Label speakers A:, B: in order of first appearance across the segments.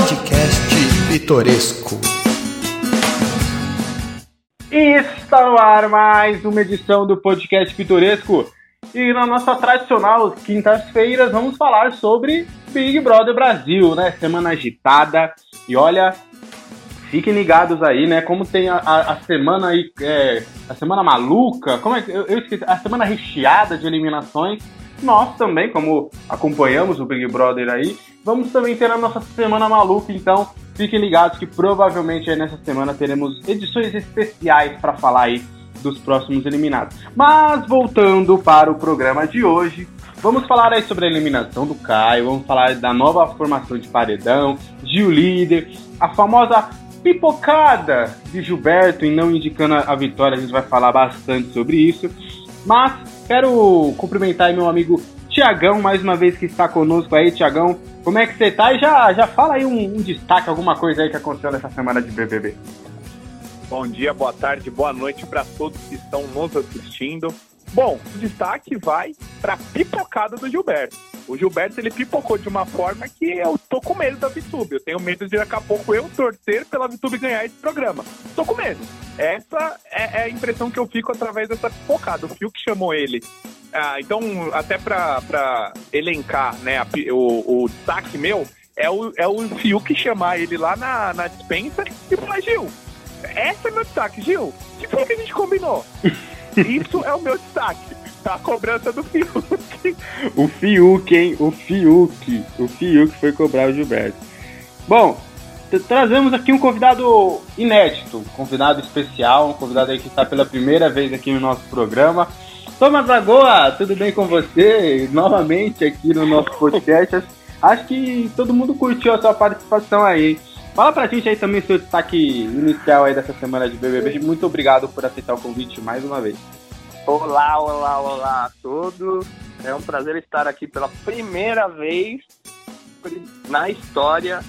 A: Podcast Pitoresco.
B: Está no ar mais uma edição do Podcast Pitoresco. E na nossa tradicional quintas-feiras vamos falar sobre Big Brother Brasil, né? Semana agitada. E olha, fiquem ligados aí, né? Como tem a, a, a semana aí, é, a semana maluca, como é que eu, eu esqueci, a semana recheada de eliminações. Nós também, como acompanhamos o Big Brother aí, vamos também ter a nossa semana maluca, então fiquem ligados que provavelmente nessa semana teremos edições especiais para falar aí dos próximos eliminados. Mas voltando para o programa de hoje, vamos falar aí sobre a eliminação do Caio, vamos falar da nova formação de paredão, Gil líder, a famosa pipocada de Gilberto e não indicando a vitória, a gente vai falar bastante sobre isso. Mas quero cumprimentar meu amigo Tiagão, mais uma vez que está conosco aí, Tiagão. Como é que você tá? E já, já fala aí um, um destaque, alguma coisa aí que aconteceu nessa semana de BBB.
C: Bom dia, boa tarde, boa noite para todos que estão nos assistindo. Bom, o destaque vai para pipocada do Gilberto. O Gilberto ele pipocou de uma forma que eu tô com medo da VTube. Eu tenho medo de daqui a pouco eu torcer pela VTube ganhar esse programa. Tô com medo. Essa é, é a impressão que eu fico através dessa pipocada. O Fiuk chamou ele. Ah, então, até para elencar né, a, o, o destaque meu, é o, é o Fiuk chamar ele lá na, na dispensa e falar, Gil, esse é meu destaque, Gil. Que foi que a gente combinou? Isso é o meu destaque. A cobrança do Fiuk.
B: o Fiuk, hein? O Fiuk. O Fiuk foi cobrar o Gilberto. Bom, trazemos aqui um convidado inédito, um convidado especial, um convidado aí que está pela primeira vez aqui no nosso programa. Thomas Lagoa, tudo bem com você? Novamente aqui no nosso podcast. Acho que todo mundo curtiu a sua participação aí. Fala pra gente aí também seu destaque inicial aí dessa semana de BBB. Muito obrigado por aceitar o convite mais uma vez.
D: Olá, olá, olá a todos. É um prazer estar aqui pela primeira vez na história.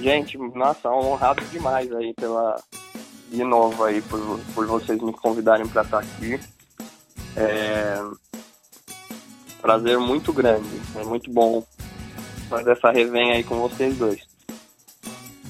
D: Gente, nossa, honrado demais aí pela de novo aí por, por vocês me convidarem para estar aqui. É prazer muito grande, é muito bom fazer essa resenha aí com vocês dois.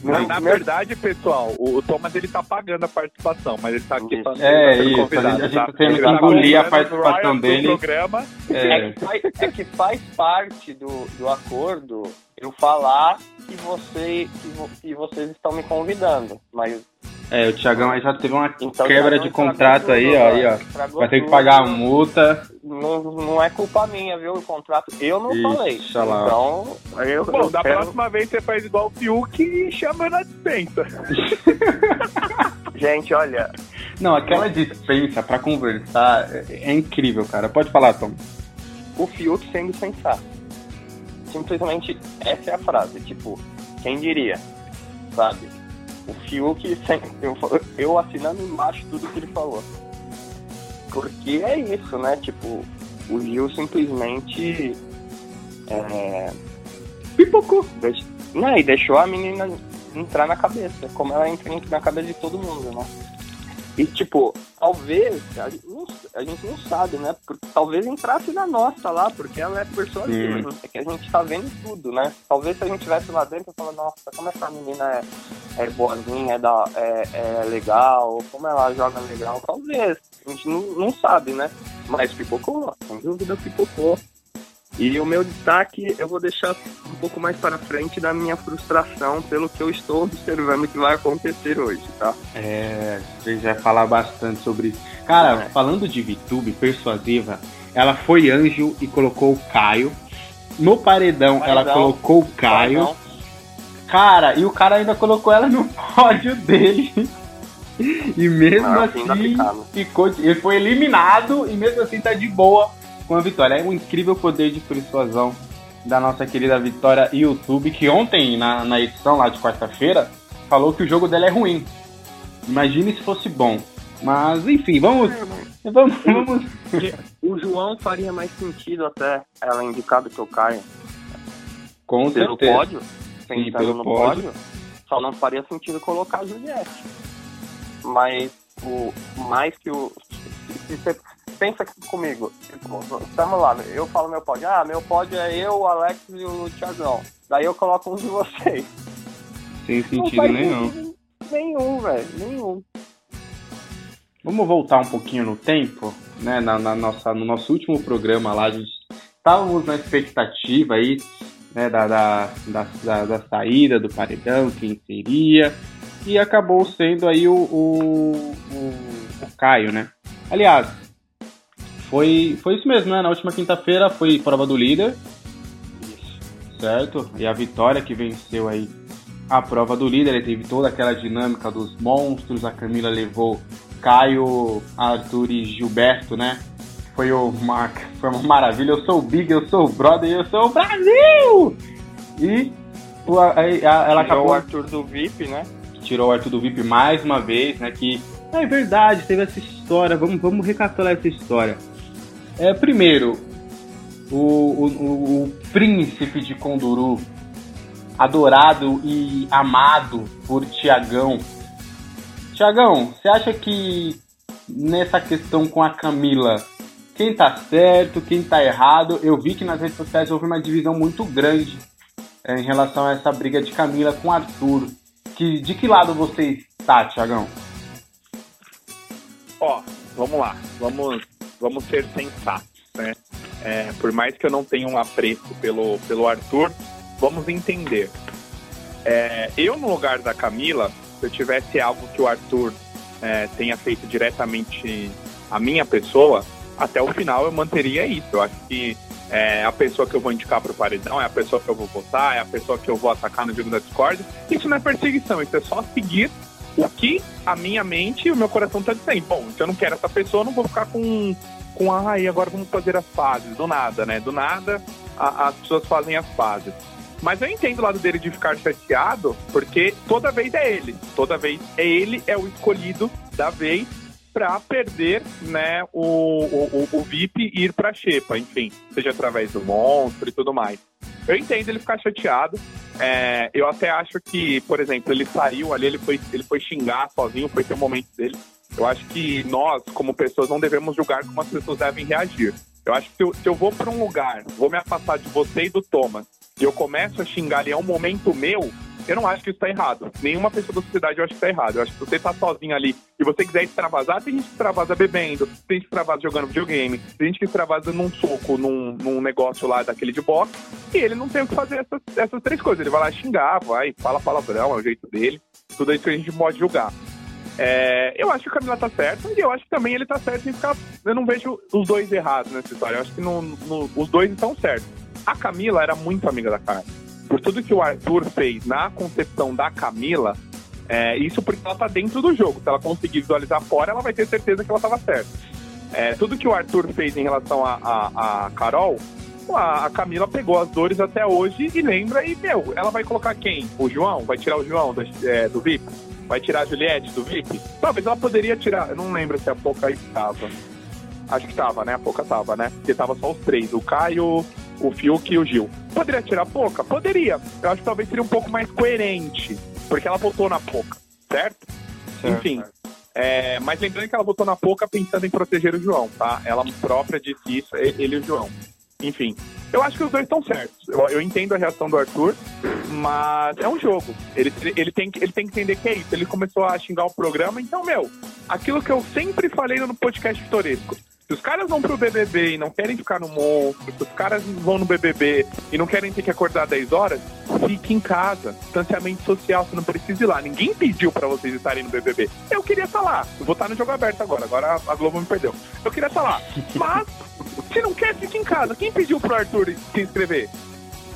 C: Mas, na verdade, pessoal, o, o, Thomas ele tá pagando a participação, mas ele tá aqui
B: pra É isso, a gente, a gente tá, tá tendo que engolir a participação dele.
D: Programa. É. É, que faz, é. que faz, parte do, do acordo eu falar que, você, que, vo, que vocês estão me convidando, mas
B: é, o Thiagão aí já teve uma então, quebra de contrato tudo, aí, ó, aí, ó. Vai ter que pagar a multa.
D: Não, não é culpa minha, viu? O contrato eu não Ixi, falei.
B: Lá.
D: Então, eu,
C: Bom, eu da quero... próxima vez você faz igual o Fiuk e chama na dispensa.
D: Gente, olha.
B: Não, aquela dispensa pra conversar é, é incrível, cara. Pode falar, Tom.
D: O Fiuk sendo sensato. Simplesmente essa é a frase. Tipo, quem diria? Sabe? O Fiuk, eu, eu assinando embaixo tudo que ele falou. Porque é isso, né? Tipo, o Gil simplesmente. É...
B: Pipocou.
D: Não, e deixou a menina entrar na cabeça, como ela entra na cabeça de todo mundo, né? E, tipo, talvez, a gente não, a gente não sabe, né? Porque, talvez entrasse na nossa lá, porque ela é persuasiva. Hum. É que a gente tá vendo tudo, né? Talvez se a gente estivesse lá dentro e falar, nossa, como essa menina é, é boazinha, é, da, é, é legal, como ela joga legal, talvez. A gente não, não sabe, né? Mas pipocou, sem dúvida pipocou. E o meu destaque eu vou deixar um pouco mais para frente da minha frustração pelo que eu estou observando que vai acontecer hoje, tá?
B: É, gente vai falar bastante sobre isso. Cara, é. falando de VTube persuasiva, ela foi anjo e colocou o Caio. No paredão, paredão ela colocou o Caio. Paredão. Cara, e o cara ainda colocou ela no pódio dele. E mesmo Não, assim, ficou. Ele foi eliminado e mesmo assim tá de boa com a vitória. É um incrível poder de persuasão da nossa querida Vitória YouTube, que ontem, na, na edição lá de quarta-feira, falou que o jogo dela é ruim. Imagine se fosse bom. Mas, enfim, vamos. É, vamos, vamos.
D: O João faria mais sentido até ela indicar do que o Caio.
B: Com
D: pelo
B: certeza.
D: pódio, Sim, pelo no pódio. pódio, só não faria sentido colocar a Juliette. Mas o mais que o. Se você pensa comigo. Tipo, estamos lá, eu falo meu pódio. Ah, meu pódio é eu, o Alex e o Thiagão. Daí eu coloco um de vocês.
B: Sem sentido nenhum.
D: Sentido nenhum, velho. Nenhum.
B: Vamos voltar um pouquinho no tempo, né? Na, na, nossa, no nosso último programa lá, a gente estávamos na expectativa aí, né, da, da, da, da, da saída do paredão, quem seria, e acabou sendo aí o, o, o, o Caio, né? Aliás, foi, foi isso mesmo, né? Na última quinta-feira foi prova do líder, certo? E a vitória que venceu aí a prova do líder, ele teve toda aquela dinâmica dos monstros, a Camila levou Caio, Arthur e Gilberto, né? Foi, uma, foi uma maravilha. Eu sou o Big, eu sou o Brother, eu sou o Brasil! E a, a, ela
D: Tirou
B: acabou.
D: o Arthur do VIP, né?
B: Tirou o Arthur do VIP mais uma vez, né? Que é verdade, teve essa história. Vamos, vamos recapitular essa história. É, primeiro, o, o, o, príncipe de Conduru, adorado e amado por Tiagão. Tiagão, você acha que nessa questão com a Camila, quem tá certo, quem tá errado? Eu vi que nas redes sociais houve uma divisão muito grande é, em relação a essa briga de Camila com Arthur. Que, de que lado você está, Tiagão?
C: Ó, vamos lá, vamos, vamos ser sensatos, né? É, por mais que eu não tenha um apreço pelo, pelo Arthur, vamos entender. É, eu, no lugar da Camila, se eu tivesse algo que o Arthur é, tenha feito diretamente a minha pessoa, até o final eu manteria isso. Eu acho que é a pessoa que eu vou indicar para o paredão, é a pessoa que eu vou votar, é a pessoa que eu vou atacar no jogo da Discord. Isso não é perseguição, isso é só seguir o que a minha mente e o meu coração está dizendo. Bom, se eu não quero essa pessoa, não vou ficar com, com ah, e agora vamos fazer as fases. Do nada, né? Do nada a, as pessoas fazem as fases. Mas eu entendo o lado dele de ficar chateado, porque toda vez é ele. Toda vez é ele, é o escolhido da vez para perder né, o, o, o VIP e ir para Xepa, enfim, seja através do monstro e tudo mais. Eu entendo ele ficar chateado. É, eu até acho que, por exemplo, ele saiu ali, ele foi, ele foi xingar sozinho, foi ter um momento dele. Eu acho que nós, como pessoas, não devemos julgar como as pessoas devem reagir. Eu acho que se eu, se eu vou para um lugar, vou me afastar de você e do Thomas, e eu começo a xingar ali, é um momento meu, eu não acho que isso tá errado. Nenhuma pessoa da sociedade eu acho que tá errado. Eu acho que se você tá sozinho ali e você quiser extravasar, tem gente que extravasa bebendo, tem gente que extravasa jogando videogame, tem gente que extravasa num soco, num, num negócio lá daquele de boxe, e ele não tem o que fazer essas, essas três coisas. Ele vai lá xingar, vai, fala palavrão, é o jeito dele. Tudo isso que a gente pode julgar. É, eu acho que o Camila tá certo e eu acho que também ele tá certo em ficar. Eu não vejo os dois errados nessa história. Eu acho que no, no, os dois estão certos. A Camila era muito amiga da Carla. Por tudo que o Arthur fez na concepção da Camila, é, isso porque ela tá dentro do jogo. Se ela conseguir visualizar fora, ela vai ter certeza que ela tava certa. É, tudo que o Arthur fez em relação a, a, a Carol, a, a Camila pegou as dores até hoje e lembra, e, meu, ela vai colocar quem? O João? Vai tirar o João do, é, do VIP? Vai tirar a Juliette do VIP? Talvez ela poderia tirar, eu não lembro se a Poca estava. Acho que tava, né? A Poca tava, né? Porque tava só os três, o Caio, o Fiuk e o Gil. Poderia tirar a Poca? Poderia. Eu acho que talvez seria um pouco mais coerente, porque ela votou na Poca, certo?
B: Certo,
C: Enfim.
B: certo.
C: É, mas lembrando que ela votou na Poca pensando em proteger o João, tá? Ela própria disse isso, ele e o João. Enfim, eu acho que os dois estão certos. Eu, eu entendo a reação do Arthur, mas é um jogo. Ele, ele, tem, que- ele tem que entender que é isso. Ele começou a xingar o programa, então, meu, aquilo que eu sempre falei no podcast Vitoresco. Se os caras vão pro BBB e não querem ficar no monstro, se os caras vão no BBB e não querem ter que acordar 10 horas, fique em casa. Distanciamento social, você não precisa ir lá. Ninguém pediu pra vocês estarem no BBB. Eu queria estar lá. Eu vou estar no jogo aberto agora. Agora a Globo me perdeu. Eu queria estar lá. Mas, se não quer, fique em casa. Quem pediu pro Arthur se inscrever?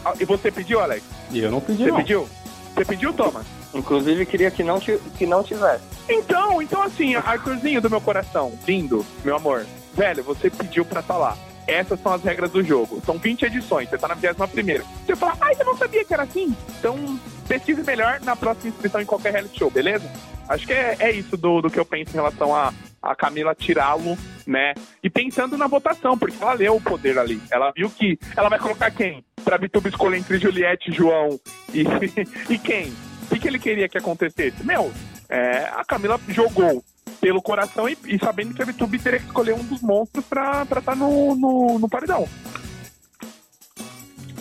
C: Ah, E você pediu, Alex?
B: E eu não pedi,
C: Você
B: não.
C: pediu? Você pediu, Thomas?
D: Inclusive, queria que não, que não tivesse.
C: Então, então assim, Arthurzinho do meu coração, lindo, meu amor. Velho, você pediu pra estar lá. Essas são as regras do jogo. São 20 edições, você tá na 21 primeira. Você fala, ai, eu não sabia que era assim. Então, pesquise melhor na próxima inscrição em qualquer reality show, beleza? Acho que é, é isso do, do que eu penso em relação a, a Camila tirá-lo, né? E pensando na votação, porque ela leu o poder ali. Ela viu que ela vai colocar quem? Pra Bituba escolher entre Juliette, João e, e quem? O que, que ele queria que acontecesse? Meu, é, a Camila jogou pelo coração e, e sabendo que a VTube teria que escolher um dos monstros pra estar tá no, no, no paredão.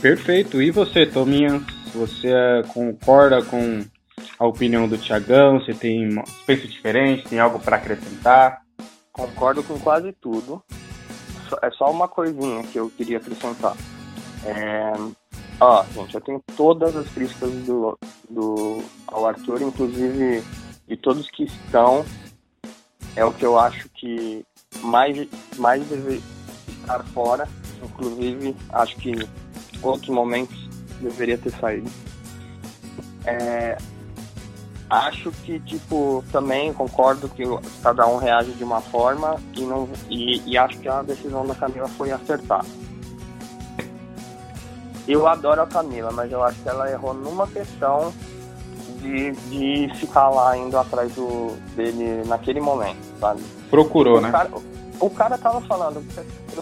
B: Perfeito. E você, Tominha? Você é, concorda com a opinião do Tiagão? Você tem uma pensa diferente? Tem algo para acrescentar?
D: Concordo com quase tudo. É só uma coisinha que eu queria acrescentar. É... Ó, gente, eu tenho todas as críticas do, do, ao Arthur, inclusive de todos que estão. É o que eu acho que mais, mais deve estar fora. Inclusive, acho que outros momentos deveria ter saído. É, acho que, tipo, também concordo que cada um reage de uma forma e, não, e, e acho que a decisão da Camila foi acertar. Eu adoro a Camila, mas eu acho que ela errou numa questão de, de ficar lá indo atrás do, dele naquele momento, sabe?
B: Procurou,
D: o
B: né?
D: Cara, o cara tava falando,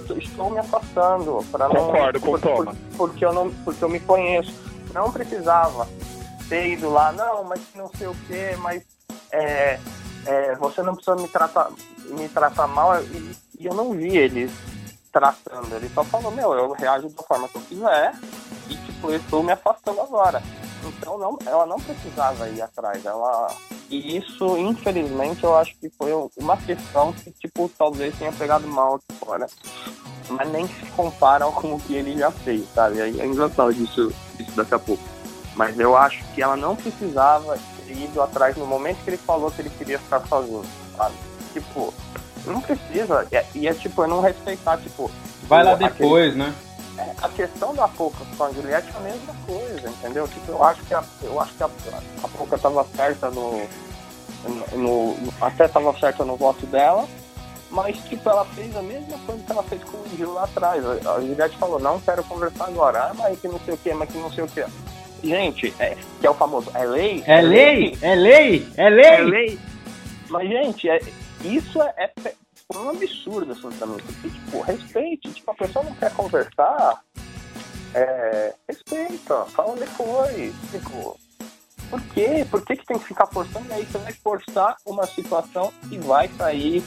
D: eu estou me afastando para
C: não Concordo com
D: por, por, porque eu não porque eu me conheço. Não precisava ter ido lá, não, mas não sei o que, mas é, é, você não precisa me tratar me tratar mal e, e, eu não vi ele tratando, ele só falou, meu, eu reajo da forma que eu quiser e tipo, eu estou me afastando agora. Então não, ela não precisava ir atrás. Ela e isso, infelizmente, eu acho que foi uma questão que tipo talvez tenha pegado mal aqui fora. Mas nem se comparam com o que ele já fez, sabe? Aí é engraçado disso, disso daqui a pouco. Mas eu acho que ela não precisava ter ido atrás no momento que ele falou que ele queria ficar sozinho, sabe? Tipo, não precisa. E é, e é tipo, eu não respeitar, tipo.
B: Vai lá depois, aquele... né?
D: É, a questão da Poca com a Juliette é a mesma coisa, entendeu? Tipo, eu acho que a, eu acho que a, a Poca tava certa no, no, no até tava certa no voto dela, mas tipo, ela fez a mesma coisa que ela fez com o Gil lá atrás. A, a Juliette falou, não quero conversar agora, ah, mas que não sei o que, mas que não sei o que. Gente, é, que é o famoso, é lei?
B: É, é lei? lei? É lei? É lei? É lei?
D: Mas, gente, é, isso é, é um absurdo, também. Porque, tipo, respeite. Tipo, a pessoa não quer conversar, é, respeita, fala depois. Tipo, por quê? Por que, que tem que ficar forçando? E aí você vai forçar uma situação que vai sair.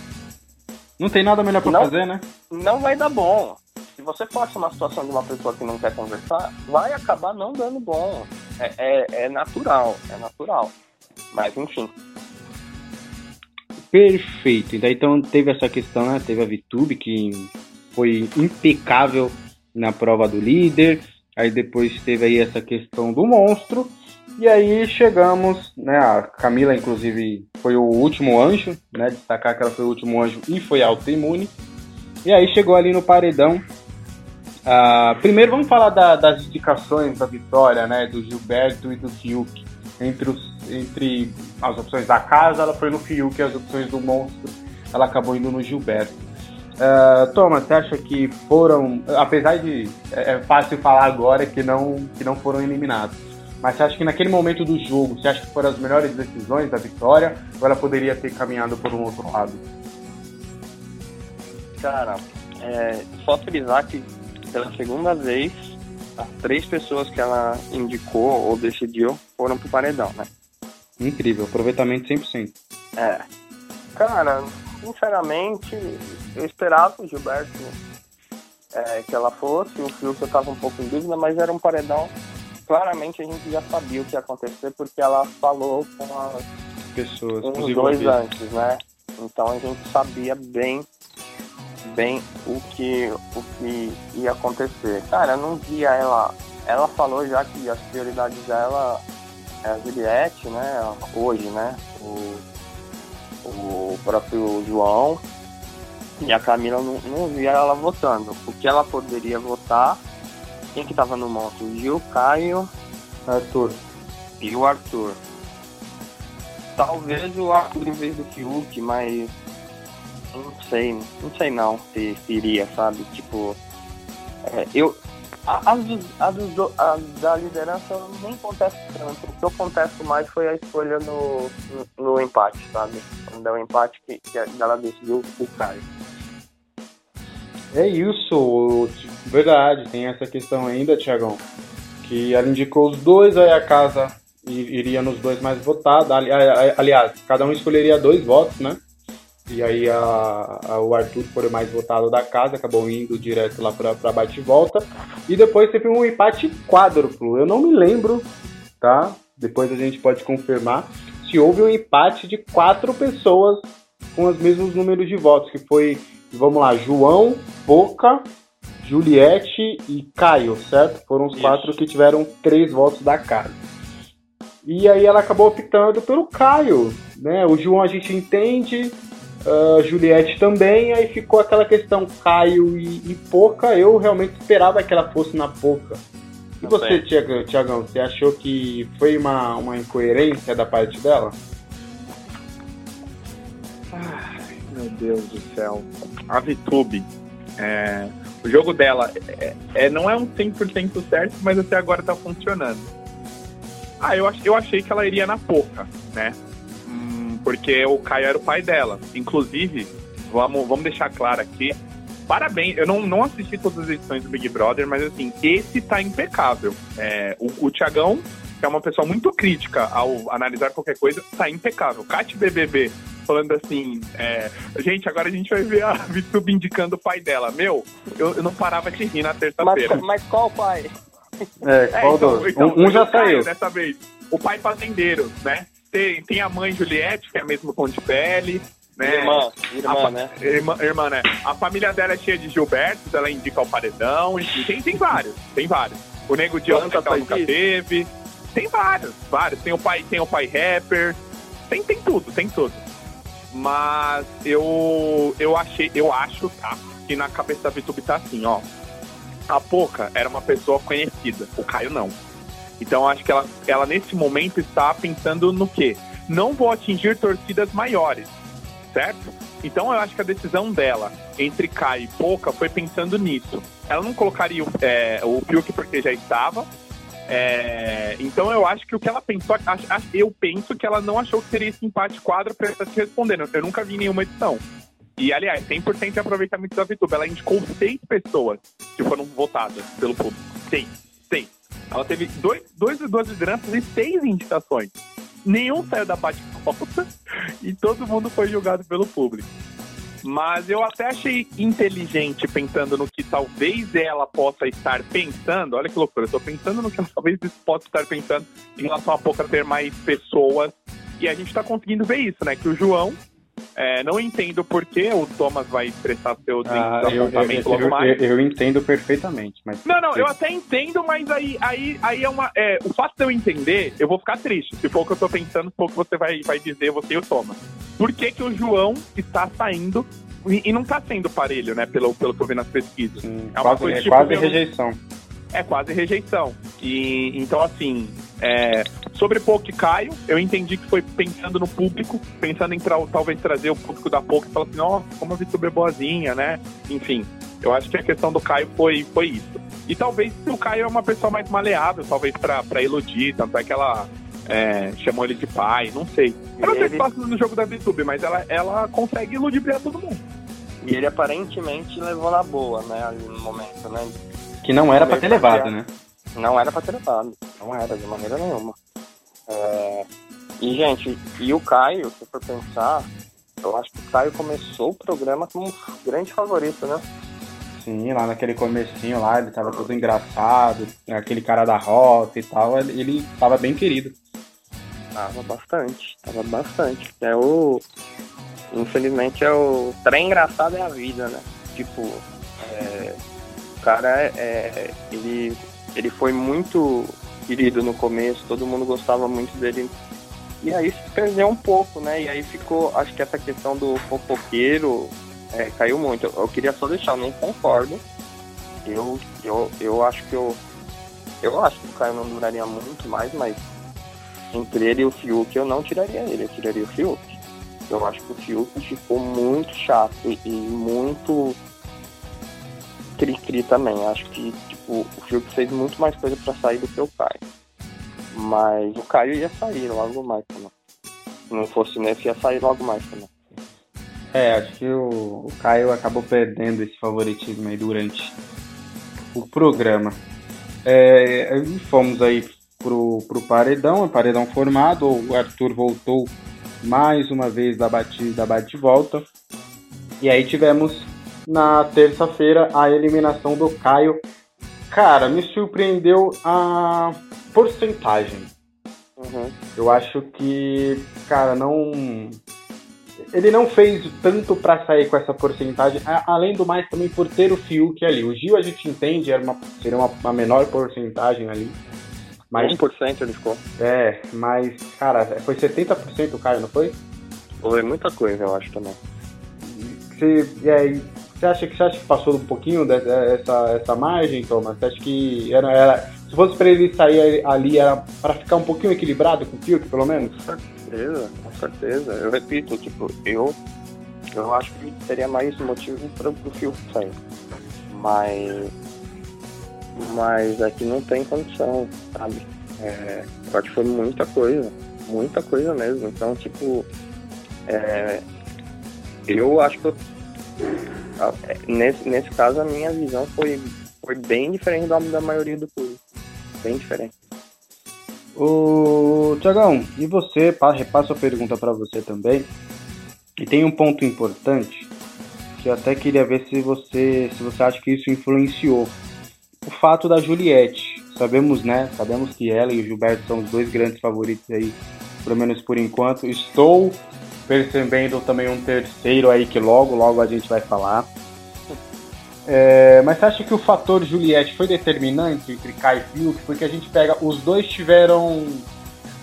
B: Não tem nada melhor pra não, fazer, né?
D: Não vai dar bom. Se você força uma situação de uma pessoa que não quer conversar, vai acabar não dando bom. É, é, é natural, é natural. Mas enfim.
B: Perfeito. Então teve essa questão, né? Teve a VTube que foi impecável na prova do líder. Aí depois teve aí essa questão do monstro. E aí chegamos, né? A Camila, inclusive, foi o último anjo, né? Destacar que ela foi o último anjo e foi autoimune. E aí chegou ali no paredão. Uh, primeiro vamos falar da, das indicações da vitória, né? Do Gilberto e do Fiuk entre, os, entre as opções da casa, ela foi no Fiuk, as opções do monstro, ela acabou indo no Gilberto. Uh, Thomas, você acha que foram, apesar de é, é fácil falar agora que não, que não foram eliminados, mas você acha que naquele momento do jogo, você acha que foram as melhores decisões da vitória ou ela poderia ter caminhado por um outro lado?
D: Cara, é, só frisar que pela segunda vez as três pessoas que ela indicou ou decidiu foram pro paredão, né?
B: Incrível, aproveitamento 100%.
D: É. Cara, sinceramente, eu esperava o Gilberto é, que ela fosse, o Fiuk eu tava um pouco em dúvida, mas era um paredão. Claramente a gente já sabia o que ia acontecer porque ela falou com as
B: pessoas,
D: uns dois antes, né? Então a gente sabia bem bem o que, o que ia acontecer. Cara, eu não via ela. Ela falou já que as prioridades dela a Juliette, né? Hoje, né? O, o próprio João. E a Camila não, não via ela votando. O que ela poderia votar, quem que tava no monte? O Gil, Caio.
B: Arthur.
D: E o Arthur. Talvez o Arthur em vez do Fiuk, mas não sei, não sei não se, se iria, sabe? Tipo, é, eu. A, da liderança nem contesto tanto. O que eu contesto mais foi a escolha no, no, no empate, sabe? Quando deu o empate que, que ela decidiu o Caio.
B: É isso, verdade, tem essa questão ainda, Tiagão. Que ela indicou os dois, aí a casa iria nos dois mais votados. Aliás, cada um escolheria dois votos, né? E aí a, a, o Arthur foi o mais votado da casa, acabou indo direto lá para bate e volta. E depois teve um empate quádruplo. Eu não me lembro, tá? Depois a gente pode confirmar se houve um empate de quatro pessoas com os mesmos números de votos, que foi, vamos lá, João, Boca, Juliette e Caio, certo? Foram os Isso. quatro que tiveram três votos da casa. E aí ela acabou optando pelo Caio, né? O João a gente entende, uh, Juliette também, aí ficou aquela questão Caio e, e Poca. Eu realmente esperava que ela fosse na Poca. E você, Tiagão, você achou que foi uma, uma incoerência da parte dela?
C: Ai, meu Deus do céu. A VTube, é, o jogo dela é, é, não é um 100% certo, mas até agora tá funcionando. Ah, eu, eu achei que ela iria na Poca, né? Porque o Caio era o pai dela. Inclusive, vamos, vamos deixar claro aqui, parabéns. Eu não, não assisti todas as edições do Big Brother, mas assim, esse tá impecável. É, o, o Tiagão, que é uma pessoa muito crítica ao analisar qualquer coisa, tá impecável. Cat BBB falando assim, é, gente, agora a gente vai ver a Vitube indicando o pai dela. Meu, eu, eu não parava de rir na terça-feira.
D: Mas, mas, qual pai?
B: É, qual é, então, então, um, um já saiu.
C: Dessa vez. O pai fazendeiro, né? Tem, tem a mãe Juliette, que é mesmo tom de pele. Né?
D: Irmã, irmã,
C: a,
D: né?
C: Irmã, irmã, né? A família dela é cheia de Gilberto, ela indica o paredão, enfim, tem, tem vários, tem vários. O Nego de ela nunca teve. Tem vários, vários. Tem o pai, tem o pai rapper. Tem, tem tudo, tem tudo. Mas eu eu achei, eu acho, tá? Que na cabeça da VTube tá assim, ó. A Poca era uma pessoa conhecida, o Caio não. Então acho que ela, ela nesse momento está pensando no quê? Não vou atingir torcidas maiores, certo? Então eu acho que a decisão dela entre Caio e Poca foi pensando nisso. Ela não colocaria o, é, o Fiuk porque já estava, é, então eu acho que o que ela pensou, eu penso que ela não achou que seria esse empate quadro para estar te respondendo. Eu nunca vi nenhuma edição. E, aliás, 100% de aproveitamento da VTube. Ela indicou seis pessoas que foram votadas pelo público. Seis. Ela teve dois, dois duas lideranças e seis indicações. Nenhum saiu da bate-volta e todo mundo foi julgado pelo público. Mas eu até achei inteligente pensando no que talvez ela possa estar pensando. Olha que loucura, eu tô pensando no que ela talvez possa estar pensando em relação a pouco ter mais pessoas. E a gente tá conseguindo ver isso, né? Que o João é, não entendo por que o Thomas vai expressar seu
B: ah, desapontamento logo mais. Eu, eu, entendo perfeitamente, mas.
C: Não, não, eu até entendo, mas aí, aí, aí é uma. É, o fato de eu entender, eu vou ficar triste. Se for o que eu tô pensando, se for o que você vai, vai dizer, você e o Thomas. Por que, que o João está saindo e, e não está sendo parelho, né? Pelo, pelo que eu vi nas pesquisas.
B: Sim, é, quase, coisa, é tipo, quase rejeição.
C: É quase rejeição. E então, assim, é, sobre Poke Caio, eu entendi que foi pensando no público, pensando em tra talvez trazer o público da Poke e falar assim, nossa, como a VTube é boazinha, né? Enfim, eu acho que a questão do Caio foi, foi isso. E talvez o Caio é uma pessoa mais maleável, talvez para iludir, tanto é que ela é, chamou ele de pai, não sei. Eu não sei se passa no jogo da VTube, mas ela, ela consegue iludir pra todo mundo.
D: E ele aparentemente levou na boa, né, ali no momento, né?
B: Que não era para ter levado, né?
D: Não era pra ter levado. Não era, de maneira nenhuma. É... E, gente, e o Caio, se for pensar, eu acho que o Caio começou o programa como um grande favorito, né?
B: Sim, lá naquele comecinho lá, ele tava todo engraçado, aquele cara da rota e tal, ele tava bem querido.
D: Tava bastante, tava bastante. É o. Infelizmente é o. Trem engraçado é a vida, né? Tipo, é... cara é, é. Ele ele foi muito querido no começo, todo mundo gostava muito dele. E aí se perdeu um pouco, né? E aí ficou, acho que essa questão do fofoqueiro é, caiu muito. Eu, queria só deixar, eu não concordo. Eu, eu, eu acho que eu. Eu acho que o Caio não duraria muito mais, mas entre ele e o Fiuk eu não tiraria ele, eu tiraria o Fiuk. Eu acho que o Fiuk ficou muito chato e muito cri-cri também. Acho que o, o Fiuk fez muito mais coisa para sair do que o Caio. Mas o Caio ia sair logo mais também. Se não fosse nesse, ia sair logo mais também.
B: É, acho que o, o Caio acabou perdendo esse favoritismo aí durante o programa. É, fomos aí pro, pro paredão, o paredão formado, o Arthur voltou mais uma vez da batida, da bate-volta. E aí tivemos na terça-feira a eliminação do Caio. Cara, me surpreendeu a porcentagem. Uhum. Eu acho que, cara, não. Ele não fez tanto para sair com essa porcentagem, além do mais também por ter o Fiuk ali. O Gil a gente entende, era uma, seria uma, uma menor porcentagem ali.
D: Mas, 1% ele ficou.
B: É, mas, cara, foi 70% o Caio, não foi?
D: Foi muita coisa, eu acho também.
B: Você, e aí, você acha que você acha que passou um pouquinho dessa essa margem, Thomas? Você acha que era, era se fosse para ele sair ali era para ficar um pouquinho equilibrado com o Fiuk, pelo menos?
D: Com certeza, com certeza. Eu repito, tipo, eu eu acho que teria mais motivo para o Fiuk sair. Mas mas aqui não tem condição, sabe? É, eu acho que foi muita coisa, muita coisa mesmo. Então, tipo, é, eu acho que eu é, nesse, nesse caso, a minha visão foi, foi bem diferente da, da maioria do público. Bem diferente.
B: Ô, Tiagão, e você, repasso a pergunta para você também. E tem um ponto importante que eu até queria ver se você, se você acha que isso influenciou. O fato da Juliette. Sabemos, né? Sabemos que ela e o Gilberto são os dois grandes favoritos aí, pelo menos por enquanto. Estou percebendo também um terceiro aí que logo, logo a gente vai falar. É, mas você acha que o fator Juliette foi determinante entre Kai e Fiuk? Porque a gente pega, os dois tiveram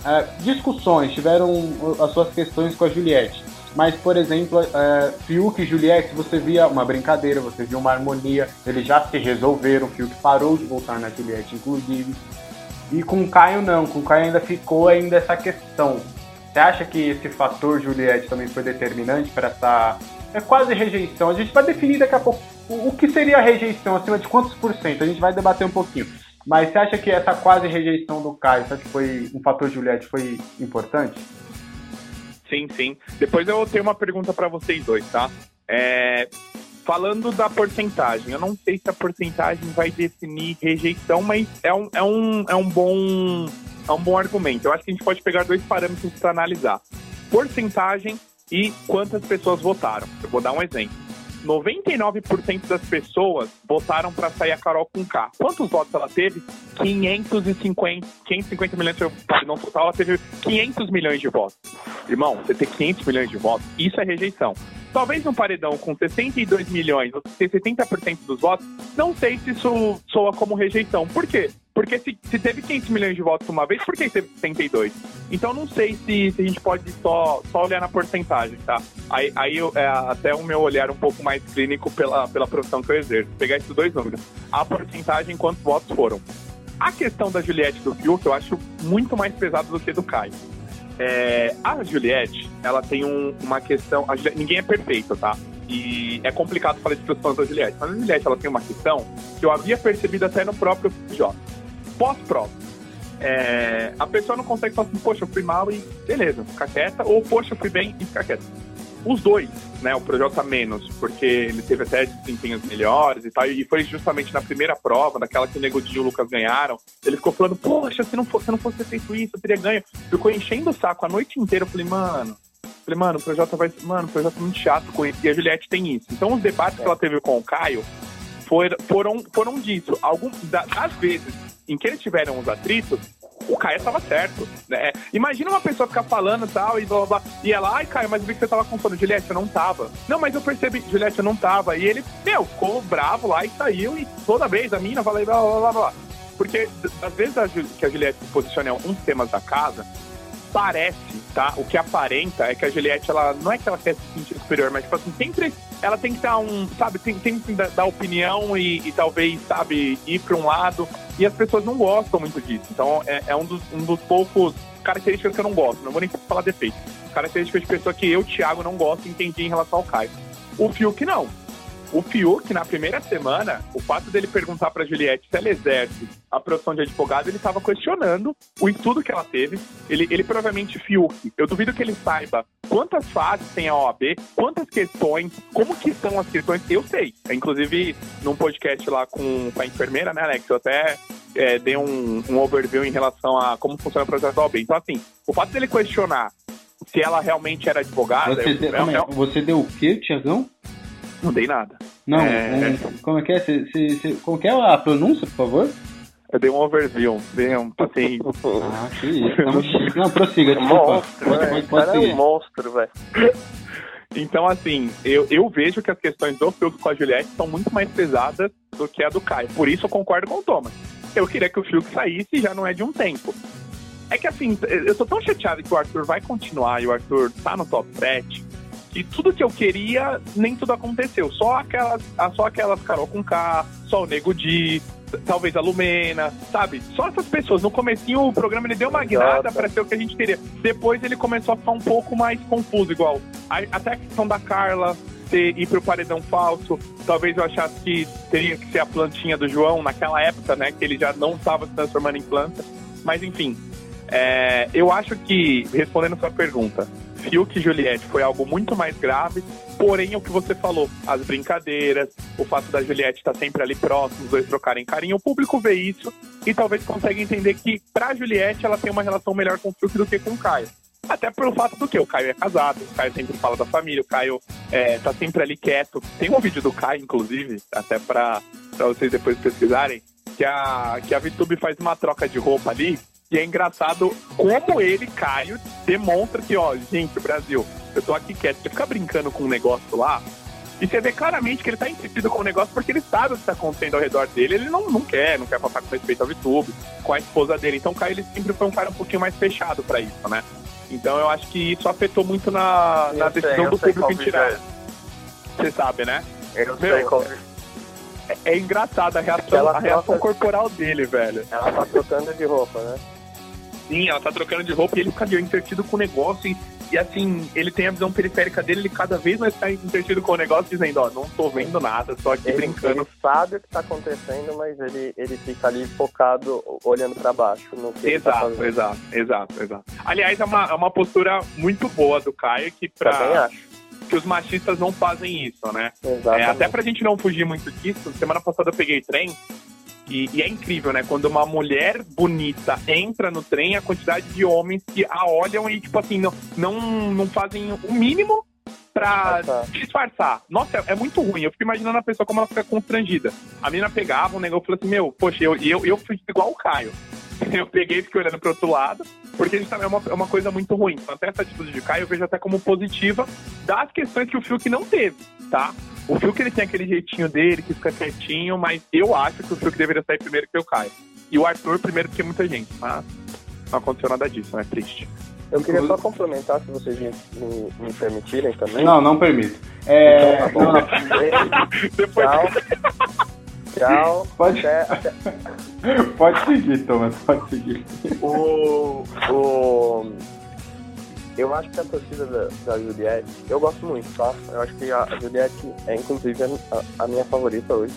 B: é, discussões, tiveram as suas questões com a Juliette. Mas, por exemplo, é, Fiuk e Juliette, você via uma brincadeira, você via uma harmonia, eles já se resolveram, Fiuk parou de voltar na Juliette, inclusive. E com o Caio não, com o Caio ainda ficou ainda essa questão. Você acha que esse fator Juliette também foi determinante para essa é quase rejeição? A gente vai definir daqui a pouco o, que seria a rejeição, acima de quantos por cento? A gente vai debater um pouquinho. Mas você acha que essa quase rejeição do Caio, você acha que foi um fator Juliette foi importante?
C: Sim, sim. Depois eu tenho uma pergunta para vocês dois, tá? É, falando da porcentagem, eu não sei se a porcentagem vai definir rejeição, mas é um, é um, é um bom é um bom argumento. Eu acho que a gente pode pegar dois parâmetros para analisar: porcentagem e quantas pessoas votaram. Eu vou dar um exemplo. 99% das pessoas votaram para sair a Carol com K. Quantos votos ela teve? 550, 550 milhões de votos. Não total, ela teve 500 milhões de votos. Irmão, você ter 500 milhões de votos, isso é rejeição. Talvez um paredão com 62 milhões, ou ter 70% dos votos, não sei se isso soa como rejeição. Por quê? Porque se, se, teve 500 milhões de votos uma vez, por que teve 72? Então não sei se, se a gente pode só, só olhar na porcentagem, tá? Aí, aí eu, é, até o meu olhar um pouco mais clínico pela, pela profissão que eu exerço. Pegar esses dois números. A porcentagem, quantos votos foram. A questão da Juliette do Fiuk eu acho muito mais pesada do que do Caio. É, a Juliette, ela tem um, uma questão. Juliette, ninguém é perfeito, tá? E é complicado falar de pessoas da Juliette. Mas a Juliette, ela tem uma questão que eu havia percebido até no próprio Jota pós-prova. É, a pessoa não consegue falar assim, poxa, eu fui mal e beleza, ficar quieta, ou poxa, eu fui bem e ficar quieta. Os dois, né, o Projota menos, porque ele teve até desempenhos melhores e tal, e foi justamente na primeira prova, daquela que o Negodinho e o Lucas ganharam, ele ficou falando, poxa, se não fosse, se não fosse feito isso, eu teria ganho. Ficou enchendo o saco a noite inteira, eu falei, mano, falei, mano, o Projota vai, mano, o Projota é muito chato com isso, e a Juliette tem isso. Então os debates que ela teve com o Caio foram, foram, disso. Algum, das vezes em que eles tiveram os atritos, o Caio estava certo. Né? Imagina uma pessoa ficar falando tal, e blá blá blá. E ela, ai, Caio, mas eu vi que você tava sono. Juliette, eu não tava. Não, mas eu percebi, Juliette, eu não tava. E ele, meu, ficou bravo lá e saiu. E toda vez a mina fala blá blá blá blá. Porque às vezes a, que a Juliette posiciona alguns temas da casa, parece, tá? O que aparenta é que a Juliette, ela não é que ela quer se sentir superior, mas tipo assim, sempre ela tem que dar um, sabe, tem, tem que dar opinião e, e, talvez, sabe, ir para um lado. E as pessoas não gostam muito disso. Então é, é um, dos, um dos poucos características que eu não gosto. Não vou nem falar defeito. Características de pessoa que eu, Thiago, não gosto e entendi em relação ao Caio. O Fiuk não. O Fiuk, na primeira semana, o fato dele perguntar para Juliette se ela exerce a profissão de advogado, ele estava questionando o estudo que ela teve. Ele, ele provavelmente, Fiuk, eu duvido que ele saiba quantas fases tem a OAB, quantas questões, como que são as questões. Eu sei. Inclusive, num podcast lá com, com a enfermeira, né, Alex, eu até é, dei um, um overview em relação a como funciona o processo da OAB. Então, assim, o fato dele questionar se ela realmente era advogada.
B: Você,
C: eu-
B: deu,
C: é-
B: aí,
C: é-
B: você deu o quê, Tiagão?
C: Não dei nada.
B: Não,
C: É.
B: um- como é que é? Cê- cê- cê- como que é a pronúncia, por favor?
C: Eu dei um overview, dei um assim.
B: Ah, que isso. Não, não prossiga, desculpa.
D: monstro,
B: Pode, pode,
D: cara é um monstro, velho.
C: Então, assim, eu, eu vejo que as questões do Fiuk com a Juliette são muito mais pesadas do que a do Caio. Por isso eu concordo com o Thomas. Eu queria que o Fiuk saísse e já não é de um tempo. É que assim, eu tô tão chateado que o Arthur vai continuar e o Arthur tá no top 7. E tudo que eu queria, nem tudo aconteceu. Só aquelas, ah, só aquelas Carol com K, só o Nego Di, talvez a Lumena, sabe? Só essas pessoas. No comecinho o programa ele deu uma guinada para ser o que a gente queria. Depois ele começou a ficar um pouco mais confuso, igual. Até a questão da Carla ter, ir pro paredão falso. Talvez eu achasse que teria que ser a plantinha do João naquela época, né? Que ele já não estava se transformando em planta. Mas enfim, é, eu acho que, respondendo a sua pergunta, Fiuk e Juliette foi algo muito mais grave, porém o que você falou, as brincadeiras, o fato da Juliette estar sempre ali próximo, os dois trocarem carinho, o público vê isso e talvez consiga entender que pra Juliette ela tem uma relação melhor com o Fiuk do que com o Caio. Até pelo fato do que o Caio é casado, o Caio sempre fala da família, o Caio é, tá sempre ali quieto. Tem um vídeo do Caio, inclusive, até pra vocês depois pesquisarem, que a, que a VTube faz uma troca de roupa ali, e é engraçado como ele, Caio, demonstra que, ó, gente, Brasil, eu tô aqui quieto, você fica brincando com um negócio lá, e você vê claramente que ele tá entretido com o negócio porque ele sabe o que tá acontecendo ao redor dele, ele não, não quer, não quer passar com respeito ao VTube, com a esposa dele. Então Caio ele sempre foi um cara um pouquinho mais fechado pra isso, né? Então eu acho que isso afetou muito na, na
D: sei,
C: decisão
D: eu
C: do
D: sei
C: público em tirar. Você sabe, né?
D: Eu
C: Meu,
D: sei qual.
C: É, é engraçado a reação,
D: Aquela
C: a reação
D: troca-
C: corporal dele, velho.
D: Ela tá trocando de roupa, né?
C: Sim, ela tá trocando de roupa e ele fica entretido com o negócio. E, e assim, ele tem a visão periférica dele, ele cada vez mais tá entretido com o negócio, dizendo, ó, não tô vendo nada, tô aqui
D: Ele,
C: brincando.
D: ele sabe o que tá acontecendo, mas ele, ele fica ali focado, olhando pra baixo tá
C: Exato,
D: fazendo.
C: exato, exato, exato. Aliás, é uma, é uma postura muito boa do Caio que,
D: Também
C: pra,
D: acho.
C: que os machistas não fazem isso, né? É, até pra gente não fugir muito disso, semana passada eu peguei trem e, e é incrível, né? Quando uma mulher bonita entra no trem, a quantidade de homens que a olham e, tipo assim, não, não, não fazem o mínimo pra
D: Disfarçar.
C: disfarçar. Nossa, é, é muito ruim. Eu fico imaginando a pessoa como ela fica constrangida. A menina pegava um negócio e falou assim: Meu, poxa, eu, eu, eu fui igual o Caio. Eu peguei e fiquei olhando pro outro lado, porque isso também é uma, é uma coisa muito ruim. Então, até essa atitude de Caio eu vejo até como positiva das questões que o Fiuk não teve, tá? O Fiuk ele tem aquele jeitinho dele, que fica quietinho, mas eu acho que o Fiuk deveria sair primeiro que o Caio. E o Arthur primeiro que muita gente, mas não aconteceu nada disso, né? Triste.
D: Eu queria só complementar, se vocês me, me- me permitirem também.
B: Não, não permito. É,
D: Então tá bom.
B: não, não.
C: Depois
D: Tchau. Tchau.
B: Pode,
D: Até, até,
B: pode seguir, Thomas, pode seguir.
D: o, o, eu acho que a torcida da, da Juliette, eu gosto muito, tá? Eu acho que a, Juliette é inclusive a, a minha favorita hoje.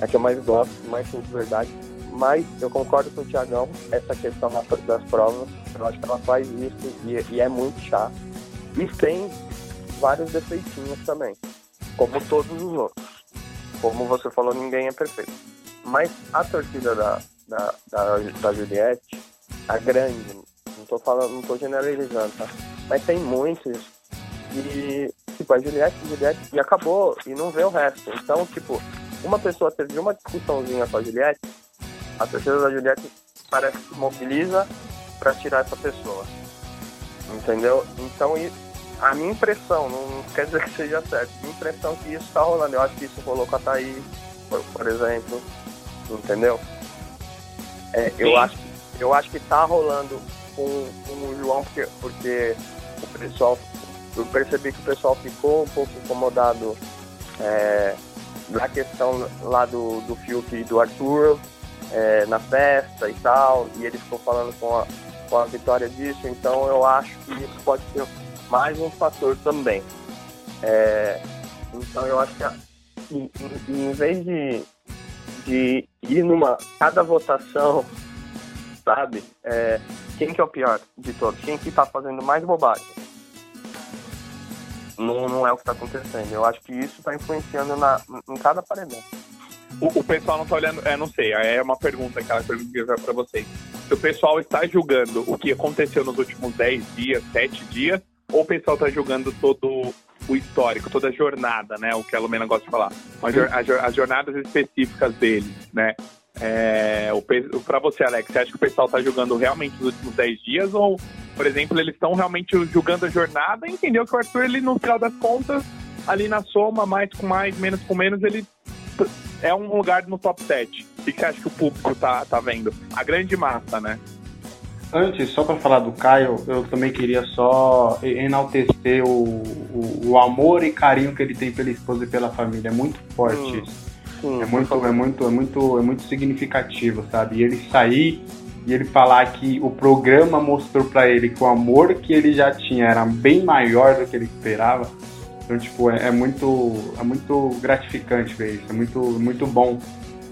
D: A que eu mais gosto, mais sinto verdade. Mas eu concordo com o Tiagão, essa questão das, das provas. Eu acho que ela faz isso e, e é muito chato. E tem vários defeitinhos também, como todos os outros. Como você falou, ninguém é perfeito. Mas a torcida da, da, da, da Juliette, a grande, não tô falando, não tô generalizando, tá? Mas tem muitos e tipo, a Juliette, Juliette e acabou e não vê o resto. Então, tipo, uma pessoa teve uma discussãozinha com a Juliette, a torcida da Juliette parece que mobiliza pra tirar essa pessoa. Entendeu? Então, a minha impressão, não quer dizer que seja certo, a minha impressão é que isso tá rolando. Eu acho que isso rolou com a Thaís, por, por exemplo. Entendeu? É, eu, acho, eu acho que tá rolando com, com o João, porque, porque o pessoal. Eu percebi que o pessoal ficou um pouco incomodado é, na questão lá do, do Fiuk e do Arthur, é, na festa e tal, e ele ficou falando com a, com a vitória disso, então eu acho que isso pode ser mais um fator também. É, então eu acho que em, em- em vez de, de ir numa cada votação, sabe, é, quem que é o pior de todos? Quem que tá fazendo mais bobagem? Não, não é o que tá acontecendo. Eu acho que isso tá influenciando na, em cada paredão.
C: O, o pessoal não tá olhando, é, não sei, é uma pergunta, aquela pergunta que eu ia pra vocês. se o pessoal está julgando o que aconteceu nos últimos 10 dias, 7 dias, ou o pessoal está julgando todo o histórico, toda a jornada, né? O que a Lumena gosta de falar. As jornadas específicas dele, né? É, para você, Alex, você acha que o pessoal está julgando realmente os últimos 10 dias? Ou, por exemplo, eles estão realmente julgando a jornada e entendeu que o Arthur, ele, no final das contas, ali na soma, mais com mais, menos com menos, ele é um lugar no top 7. O que você acha que o público tá, tá vendo? A grande massa, né?
B: Antes, só para falar do Caio, eu também queria só enaltecer o, o, o, amor e carinho que ele tem pela esposa e pela família. É muito forte hum, É muito, é muito, é muito, é muito significativo, sabe? E ele sair e ele falar que o programa mostrou para ele que o amor que ele já tinha era bem maior do que ele esperava. Então, tipo, é, é muito, é muito gratificante ver isso. É muito, muito bom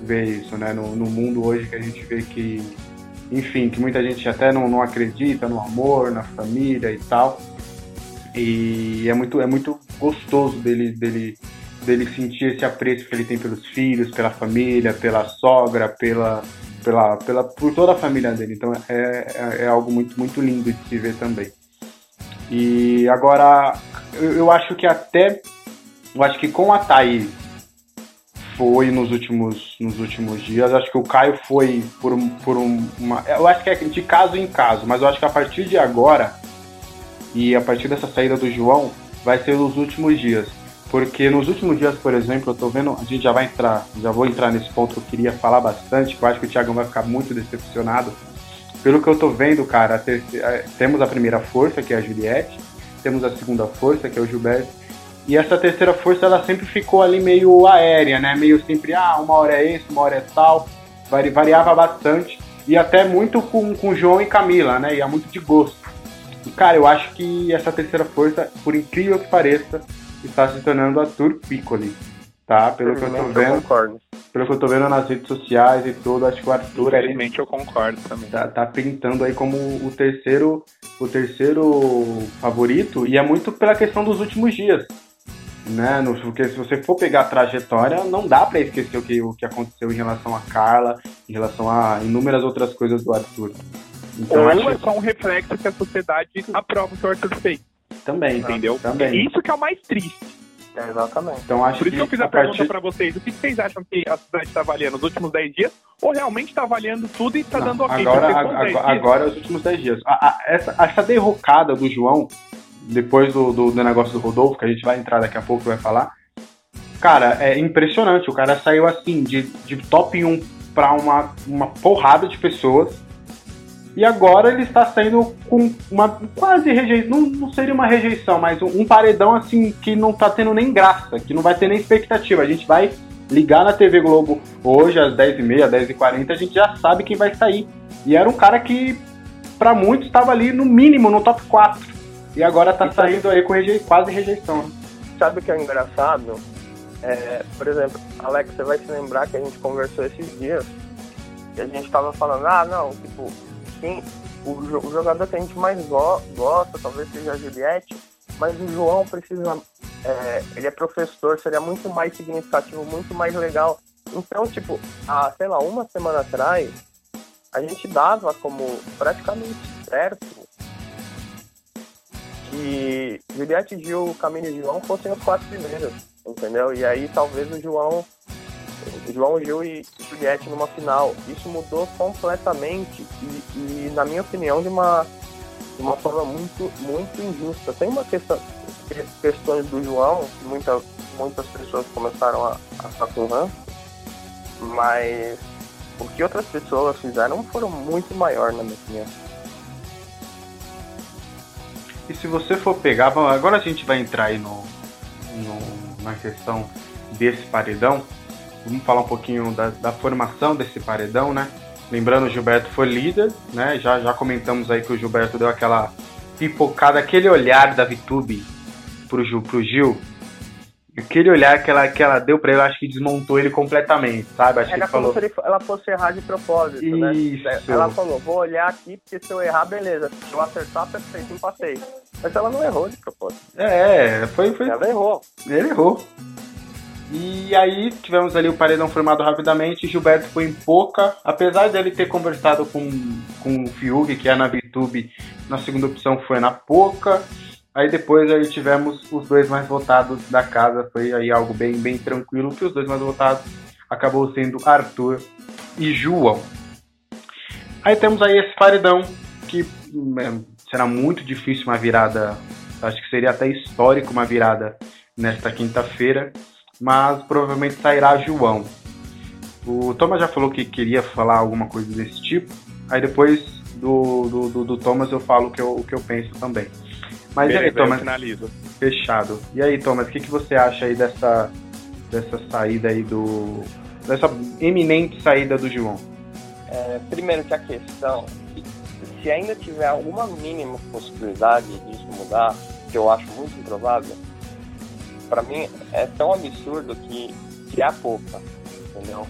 B: ver isso, né? No, no mundo hoje que a gente vê que enfim, que muita gente até não, não acredita no amor, na família e tal. E é muito, é muito gostoso dele, dele, dele sentir esse apreço que ele tem pelos filhos, pela família, pela sogra, pela, pela, pela, por toda a família dele. Então é, é, é algo muito, muito lindo de se ver também. E agora, eu, eu acho que até, eu acho que com a Thaís foi nos últimos, nos últimos dias. Acho que o Caio foi por, por um, uma. Eu acho que é de caso em caso, mas eu acho que a partir de agora e a partir dessa saída do João vai ser nos últimos dias. Porque nos últimos dias, por exemplo, eu tô vendo, a gente já vai entrar, já vou entrar nesse ponto que eu queria falar bastante, que eu acho que o Thiago vai ficar muito decepcionado. Pelo que eu tô vendo, cara, temos a primeira força, que é a Juliette, temos a segunda força, que é o Gilberto, e essa terceira força ela sempre ficou ali meio aérea, né? Meio sempre, ah, uma hora é esse, uma hora é tal. Vari, variava bastante. E até muito com, com João e Camila, né? Ia muito de gosto. E, cara, eu acho que essa terceira força, por incrível que pareça, está se tornando a Tour Piccoli. Tá? Pelo que eu tô vendo.
D: concordo.
B: Pelo que eu tô vendo nas redes sociais e tudo, acho que o Arthur.
C: Infelizmente eu concordo também.
B: Tá, tá pintando aí como o terceiro, o terceiro favorito. E é muito pela questão dos últimos dias né? No, porque se você for pegar a trajetória, não dá para esquecer o que, o que aconteceu em relação a Carla, em relação a inúmeras outras coisas do Arthur.
C: Então, Ou acho... é só um reflexo que a sociedade aprova o que o Arthur fez.
B: Também,
C: entendeu?
B: Também.
C: Isso que é o mais triste.
D: É, exatamente.
B: Então, acho
C: Por isso
B: que,
C: eu fiz a, a pergunta partir... para vocês. O que vocês acham que a cidade está avaliando? Os últimos 10 dias? Ou realmente está avaliando tudo e está dando ok?
B: Agora, agora, agora, os últimos 10 dias. A, a, essa, essa derrocada do João depois do, do, do, negócio do Rodolfo, que a gente vai entrar daqui a pouco e vai falar. Cara, é impressionante. O cara saiu assim, de, de top 1 para uma, uma porrada de pessoas. E agora ele está saindo com uma quase rejeição. Não, não seria uma rejeição, mas um, um, paredão assim que não tá tendo nem graça, que não vai ter nem expectativa. A gente vai ligar na TV Globo hoje às 10h30, 10h40, a gente já sabe quem vai sair. E era um cara que, para muitos, estava ali no mínimo no top 4. E agora tá e saindo aí com reje... quase rejeição.
D: Sabe o que é engraçado? É, por exemplo, Alex, você vai se lembrar que a gente conversou esses dias e a gente tava falando, ah, não, tipo, quem, o, o jogador que a gente mais go gosta talvez seja a Juliette, mas o João precisa. É, ele é professor, seria muito mais significativo, muito mais legal. Então, tipo, há, sei lá, uma semana atrás, a gente dava como praticamente certo que Juliette Gil, Camille e João fossem os quatro primeiros, entendeu? E aí talvez o João, João Gil e Juliette numa final. Isso mudou completamente e, e na minha opinião, de uma, de uma forma muito, muito injusta. Tem uma questão, questões do João, que muita, muitas pessoas começaram a, a ficar com mas o que outras pessoas fizeram foram muito maior, na minha opinião.
B: E se você for pegar, agora a gente vai entrar aí no, no na questão desse paredão. Vamos falar um pouquinho da, da, formação desse paredão, né? Lembrando, o Gilberto foi líder, né? Já, já comentamos aí que o Gilberto deu aquela pipocada, aquele olhar da Vitube pro, Gil, pro Gil, Aquele olhar que ela, que ela deu pra ele, acho que desmontou ele completamente, sabe? Acho
D: Era
B: que como
D: falou... se ela fosse errar de propósito,
B: né? Isso.
D: né? Ela falou, vou olhar aqui, porque se eu errar, beleza. Se eu acertar, perfeito, não passei. Mas ela não errou de propósito.
B: É, foi... foi...
D: Ela errou.
B: Ele errou. E aí tivemos ali o paredão formado rapidamente. Gilberto foi em Poca, apesar dele ter conversado com, com o Fiuk, que é na VTube, na segunda opção foi na Poca. Aí depois aí tivemos os dois mais votados da casa, foi aí algo bem, bem tranquilo, que os dois mais votados acabou sendo Arthur e João. Aí temos aí esse paredão que é, será muito difícil uma virada, acho que seria até histórico uma virada nesta quinta-feira, mas provavelmente sairá João. O Thomas já falou que queria falar alguma coisa desse tipo, aí depois do, do, do, do Thomas eu falo o que eu, o que eu penso também. Mas bem, e aí, Thomas?
C: Finalizo.
B: Fechado. E aí, Thomas, o que, que você acha aí dessa, dessa saída aí do. dessa eminente saída do João?
D: É, primeiro que a questão, se ainda tiver alguma mínima possibilidade disso mudar, que eu acho muito improvável, para mim é tão absurdo que, que é pouca, entendeu?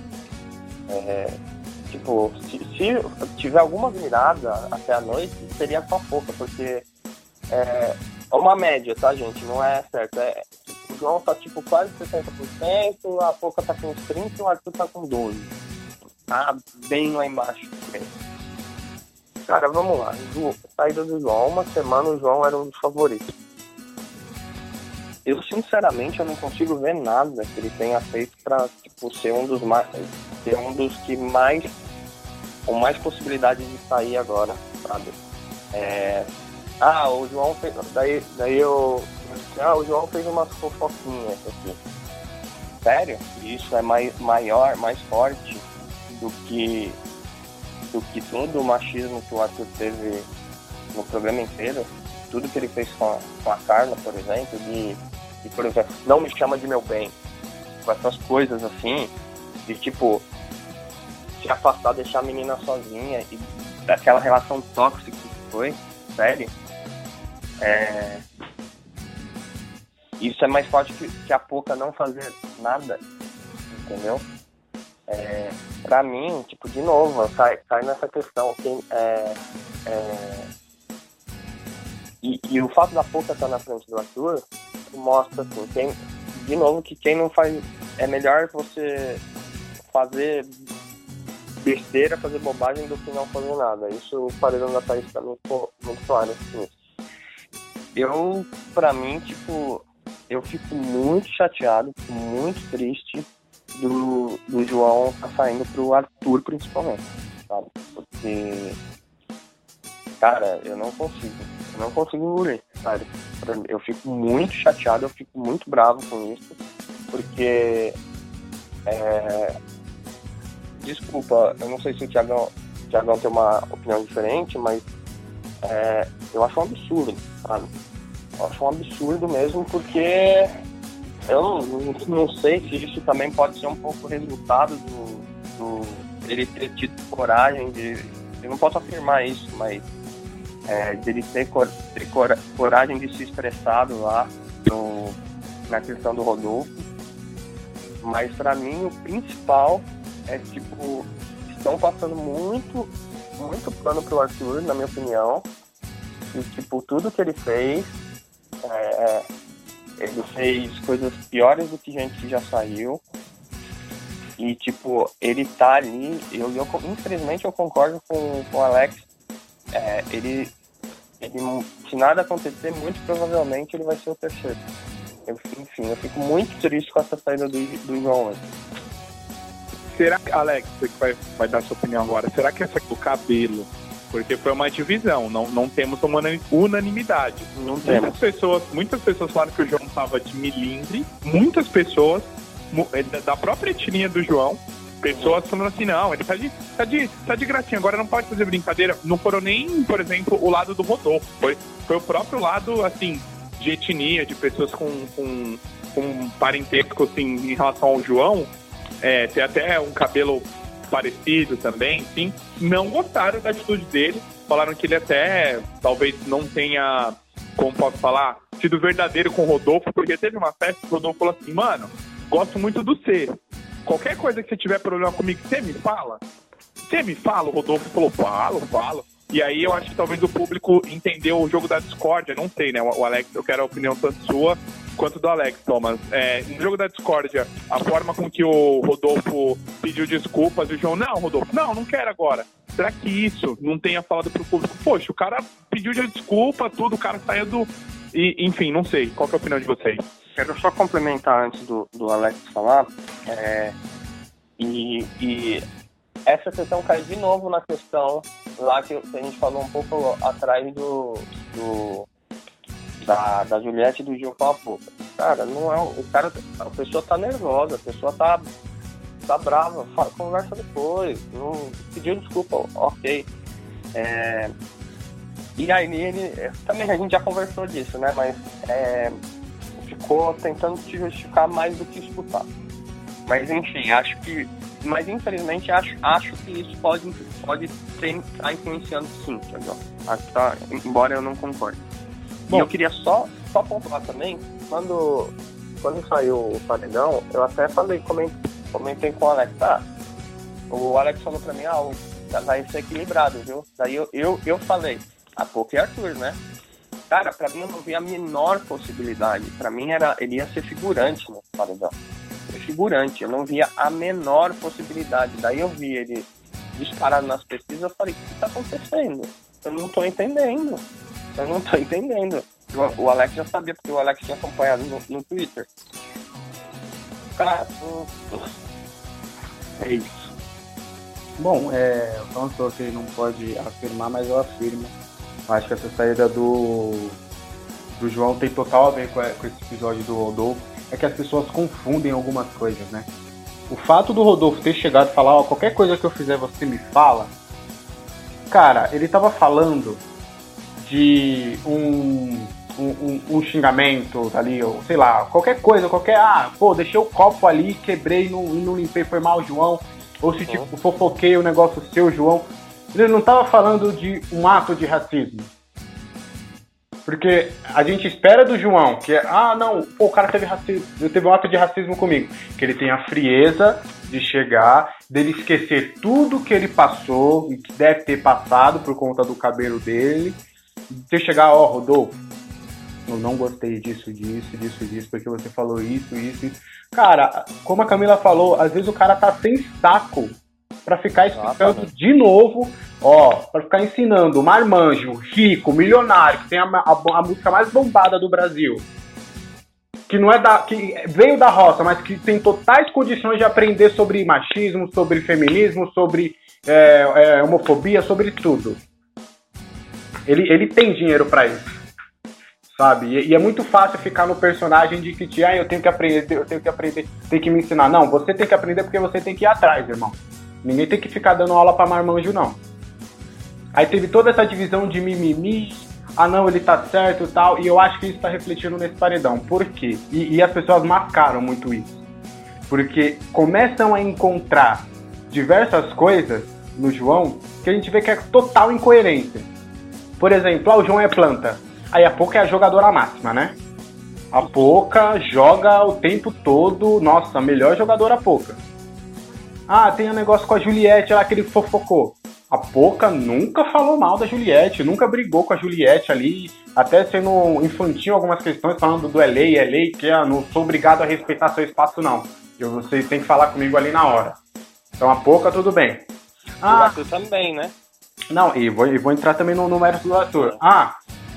D: É, tipo, se, se, tiver alguma virada até a noite, seria só pouca, porque é uma média, tá, gente? Não é certo. É, o João tá tipo quase 60%, a Pouca tá com uns 30% e o Arthur tá com 12%. Tá bem lá embaixo. Cara, vamos lá. Saída do João. Uma semana o João era um dos favoritos. Eu, sinceramente, eu não consigo ver nada que ele tenha feito pra, tipo, ser um dos mais... Ser um dos que mais... Com mais possibilidade de sair agora, sabe? É, ah, o João fez. Daí, daí eu. Ah, o João fez umas fofoquinhas aqui. Sério? Isso é mais, maior, mais forte do que do que todo o machismo que o Arthur teve no programa inteiro. Tudo que ele fez com a, com a Carla, por exemplo, de, de, por exemplo, não me chama de meu bem. Com essas coisas assim, de tipo, se afastar, deixar a menina sozinha e daquela relação tóxica que foi, sério é... Isso é mais forte que, que a Poca não fazer nada, entendeu? É, pra mim, tipo, de novo, cai, cai nessa questão. Quem, é, é, e, e, o fato da Poca estar na frente do Arthur mostra, assim, quem, de novo, que quem não faz. É melhor você fazer besteira, fazer bobagem do que não fazer nada. Isso o paredão da Thaís pra mim muito claro assim eu, pra mim, tipo, eu fico muito chateado, muito triste do, do João tá saindo pro Arthur, principalmente, sabe? Porque, cara, eu não consigo, eu não consigo engolir, sabe? Eu fico muito chateado, eu fico muito bravo com isso, porque, é... desculpa, eu não sei se o Thiagão, o Thiagão tem uma opinião diferente, mas é, eu acho um absurdo, sabe? Eu acho um absurdo mesmo, porque eu não, não, sei se isso também pode ser um pouco resultado do, do ele ter tido coragem de. Eu não posso afirmar isso, mas é, dele ter, cor, ter cor, coragem de se expressar lá no, na questão do Rodolfo. Mas para mim o principal é tipo, estão passando muito, muito plano pro Arthur, na minha opinião. E tipo, tudo que ele fez é, é, ele fez coisas piores do que gente já saiu. E, tipo, ele tá ali. Eu, eu, infelizmente, eu concordo com, com o Alex. É, ele, ele, se nada acontecer, muito provavelmente ele vai ser o terceiro. Eu, enfim, eu fico muito triste com essa saída do, do João.
C: Será que, Alex, você que vai, vai dar sua opinião agora, será que essa do cabelo porque foi uma divisão, não, não temos uma unanimidade. Não muitas temos. pessoas, muitas pessoas falaram que o João estava de milindre, muitas pessoas eh, da própria etnia do João, pessoas falando assim, não, ele tá de, tá de, tá de gracinha, agora não pode fazer brincadeira. Não foram nem, por exemplo, o lado do Rodolfo, foi, foi o próprio lado, assim, de etnia, de pessoas com, com, com parentesco, assim, em relação ao João, é, ter até um cabelo parecido também, sim, não gostaram da atitude dele. Falaram que ele até talvez não tenha, como posso falar, sido verdadeiro com o Rodolfo, porque teve uma festa que o Rodolfo falou assim, mano, gosto muito do C. Qualquer coisa que você tiver problema comigo, você me fala? Você me fala? O Rodolfo falou, falo, falo. E aí eu acho que talvez o público entendeu o jogo da discórdia, não sei, né? O Alex, eu quero a opinião tanto sua quanto do Alex, Thomas. É, no jogo da discórdia, a forma com que o Rodolfo pediu desculpas e o João, não, Rodolfo, não, não quero agora. Será que isso não tenha falado pro público? Poxa, o cara pediu desculpa, tudo, o cara saiu do. E, enfim, não sei. Qual é a opinião de vocês?
D: Quero só complementar antes do, do Alex falar. É, e, e essa questão cai de novo na questão lá que a gente falou um pouco atrás do, do da, da Juliette e do Gil com. Cara, não é o cara, a pessoa tá nervosa, a pessoa tá tá brava, fala, conversa depois, não pediu desculpa, ok. É, e aí ele também a gente já conversou disso, né? Mas é, ficou tentando se justificar mais do que escutar. Mas enfim, acho que. Mas infelizmente acho, acho que isso pode, pode estar tá influenciando sim, entendeu? Tá, embora eu não concorde. Bom. E eu queria só, só pontuar também, quando, quando saiu o paredão, eu até falei, comentei, comentei com o Alex, tá? O Alex falou pra mim, ah, vai ser equilibrado, viu? Daí eu, eu, eu falei, a pouco e Arthur, né? Cara, pra mim eu não vi a menor possibilidade. Pra mim era, ele ia ser figurante no paredão. Figurante, eu não via a menor possibilidade. Daí eu vi ele disparado nas pesquisas, eu falei, o que tá acontecendo? Eu não tô entendendo. Eu não tô entendendo. O Alex já sabia, porque o Alex tinha acompanhado no, no Twitter. Cara, é isso.
B: Bom, é, o Tom que não pode afirmar, mas eu afirmo Acho que essa saída do, do João tem total a ver com, com esse episódio do Rodolfo. É que as pessoas confundem algumas coisas, né? O fato do Rodolfo ter chegado e falar, ó, qualquer coisa que eu fizer você me fala. Cara, ele tava falando de um, um, um, xingamento ali, ou sei lá, qualquer coisa, qualquer. Ah, pô, deixei o copo ali, quebrei, não, não limpei, foi mal, João. Ou se tipo, fofoquei o negócio seu, João. Ele não estava falando de um ato de racismo. Porque a gente espera do João que é, ah, não, pô, o cara teve racismo, teve um ato de racismo comigo. Que ele tenha a frieza de chegar, dele esquecer tudo que ele passou e que deve ter passado por conta do cabelo dele. De chegar, ó, oh, Rodolfo, eu não gostei disso, disso, disso, disso, porque você falou isso, isso, isso. Cara, como a Camila falou, às vezes o cara tá sem saco para ficar explicando de novo, ó, para ficar ensinando marmanjo, rico, milionário, que tem a, a, a, música mais bombada do Brasil, que não é da, que veio da roça, mas que tem totais condições de aprender sobre machismo, sobre feminismo, sobre é, é, homofobia, sobre tudo. Ele, ele tem dinheiro para isso sabe? E, e, é muito fácil ficar no personagem de que, ah, eu tenho que aprender, eu tenho que aprender, tem que me ensinar. Não, você tem que aprender porque você tem que ir atrás, irmão. Ninguém tem que ficar dando aula para marmanjo, não. Aí teve toda essa divisão de mimimi, ah não, ele tá certo e tal, e eu acho que isso tá refletindo nesse paredão. Por quê? E, e as pessoas mascaram muito isso. Porque começam a encontrar diversas coisas no João que a gente vê que é total incoerência. Por exemplo, ah, o João é planta. Aí a Poca é a jogadora máxima, né? A Poca joga o tempo todo, nossa, melhor jogadora Poca. Ah, tem um negócio com a Juliette lá que ele fofocou. A Poca nunca falou mal da Juliette, nunca brigou com a Juliette ali, até sendo infantil algumas questões, falando do LA, LA, que ah, não sou obrigado a respeitar seu espaço, não. Eu, vocês têm que falar comigo ali na hora. Então a Poca, tudo bem.
D: Ah, o Arthur também, né?
B: Não, e vou, e vou entrar também no, no mérito do Arthur. Ah,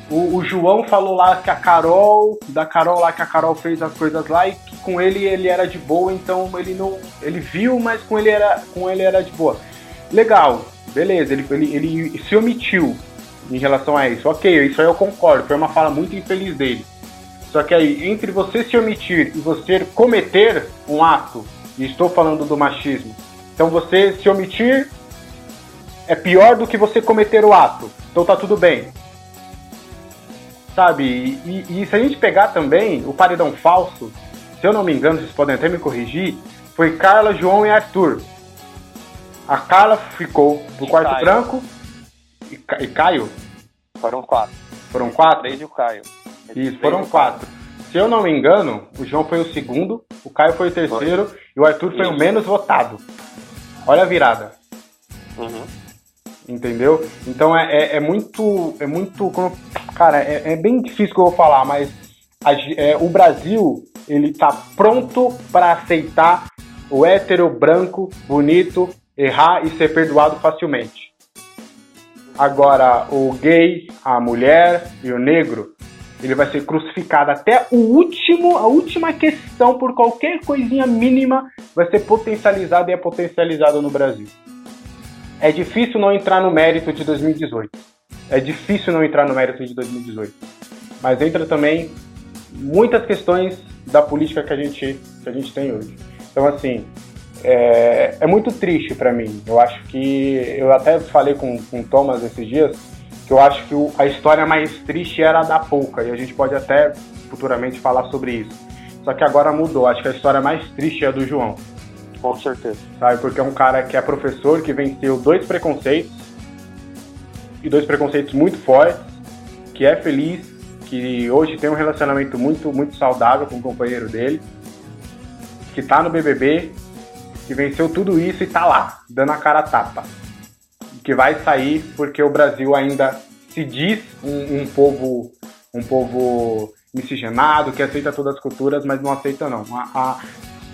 B: o, o, João falou lá que a Carol, da Carol lá que a Carol fez as coisas lá e que com ele ele era de boa, então ele não, ele viu, mas com ele era, com ele era de boa. Legal, beleza, ele, ele, ele se omitiu em relação a isso. Ok, isso aí eu concordo, foi uma fala muito infeliz dele. Só que aí, entre você se omitir e você cometer um ato, e estou falando do machismo, então você se omitir é pior do que você cometer o ato. Então tá tudo bem sabe? E, e, se a gente pegar também o paredão falso, se eu não me engano, vocês podem até me corrigir, foi Carla, João e Arthur. A Carla ficou no e quarto Caio. branco e, e, Caio?
D: Foram quatro.
B: Foram quatro?
D: Três e o Caio.
B: Isso, foram quatro. Se eu não me engano, o João foi o segundo, o Caio foi o terceiro foi. e o Arthur foi Isso. o menos votado. Olha a virada. Uhum. Entendeu? Então é, é, é, muito. É muito. Cara, é, é, bem difícil que eu vou falar, mas a, é, o Brasil ele tá pronto para aceitar o hétero branco, bonito, errar e ser perdoado facilmente. Agora, o gay, a mulher e o negro, ele vai ser crucificado até o último, a última questão por qualquer coisinha mínima vai ser potencializada e é potencializada no Brasil. É difícil não entrar no mérito de 2018. É difícil não entrar no mérito de 2018. Mas entra também muitas questões da política que a gente, que a gente tem hoje. Então, assim, é, é muito triste para mim. Eu acho que. Eu até falei com, com o Thomas esses dias que eu acho que o, a história mais triste era a da Pouca, e a gente pode até futuramente falar sobre isso. Só que agora mudou. Acho que a história mais triste é a do João.
D: Com certeza.
B: Sabe? Porque é um cara que é professor, que venceu dois preconceitos, e dois preconceitos muito fortes, que é feliz, que hoje tem um relacionamento muito, muito saudável com o companheiro dele, que tá no BBB, que venceu tudo isso e tá lá, dando a cara a tapa. Que vai sair porque o Brasil ainda se diz um, um povo um povo miscigenado, que aceita todas as culturas, mas não aceita não. A,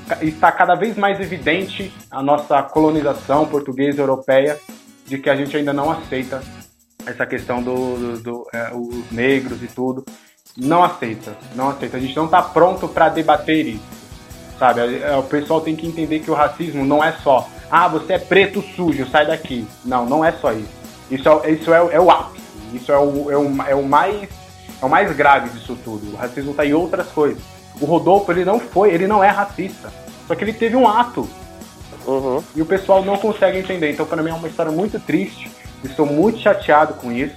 B: a, está cada vez mais evidente a nossa colonização portuguesa europeia de que a gente ainda não aceita essa questão dos do, do, é, os negros e tudo. Não aceita, não aceita. A gente não está pronto para debater isso, sabe? É, o pessoal tem que entender que o racismo não é só, ah, você é preto sujo, sai daqui. Não, não é só isso. Isso é, isso é, é o ápice. Isso é o, é, o, é o mais é o mais grave disso tudo. O racismo está em outras coisas. O Rodolfo, ele não foi, ele não é racista. Só que ele teve um ato.
D: Uhum.
B: E o pessoal não consegue entender. Então, para mim, é uma história muito triste. Estou muito chateado com isso.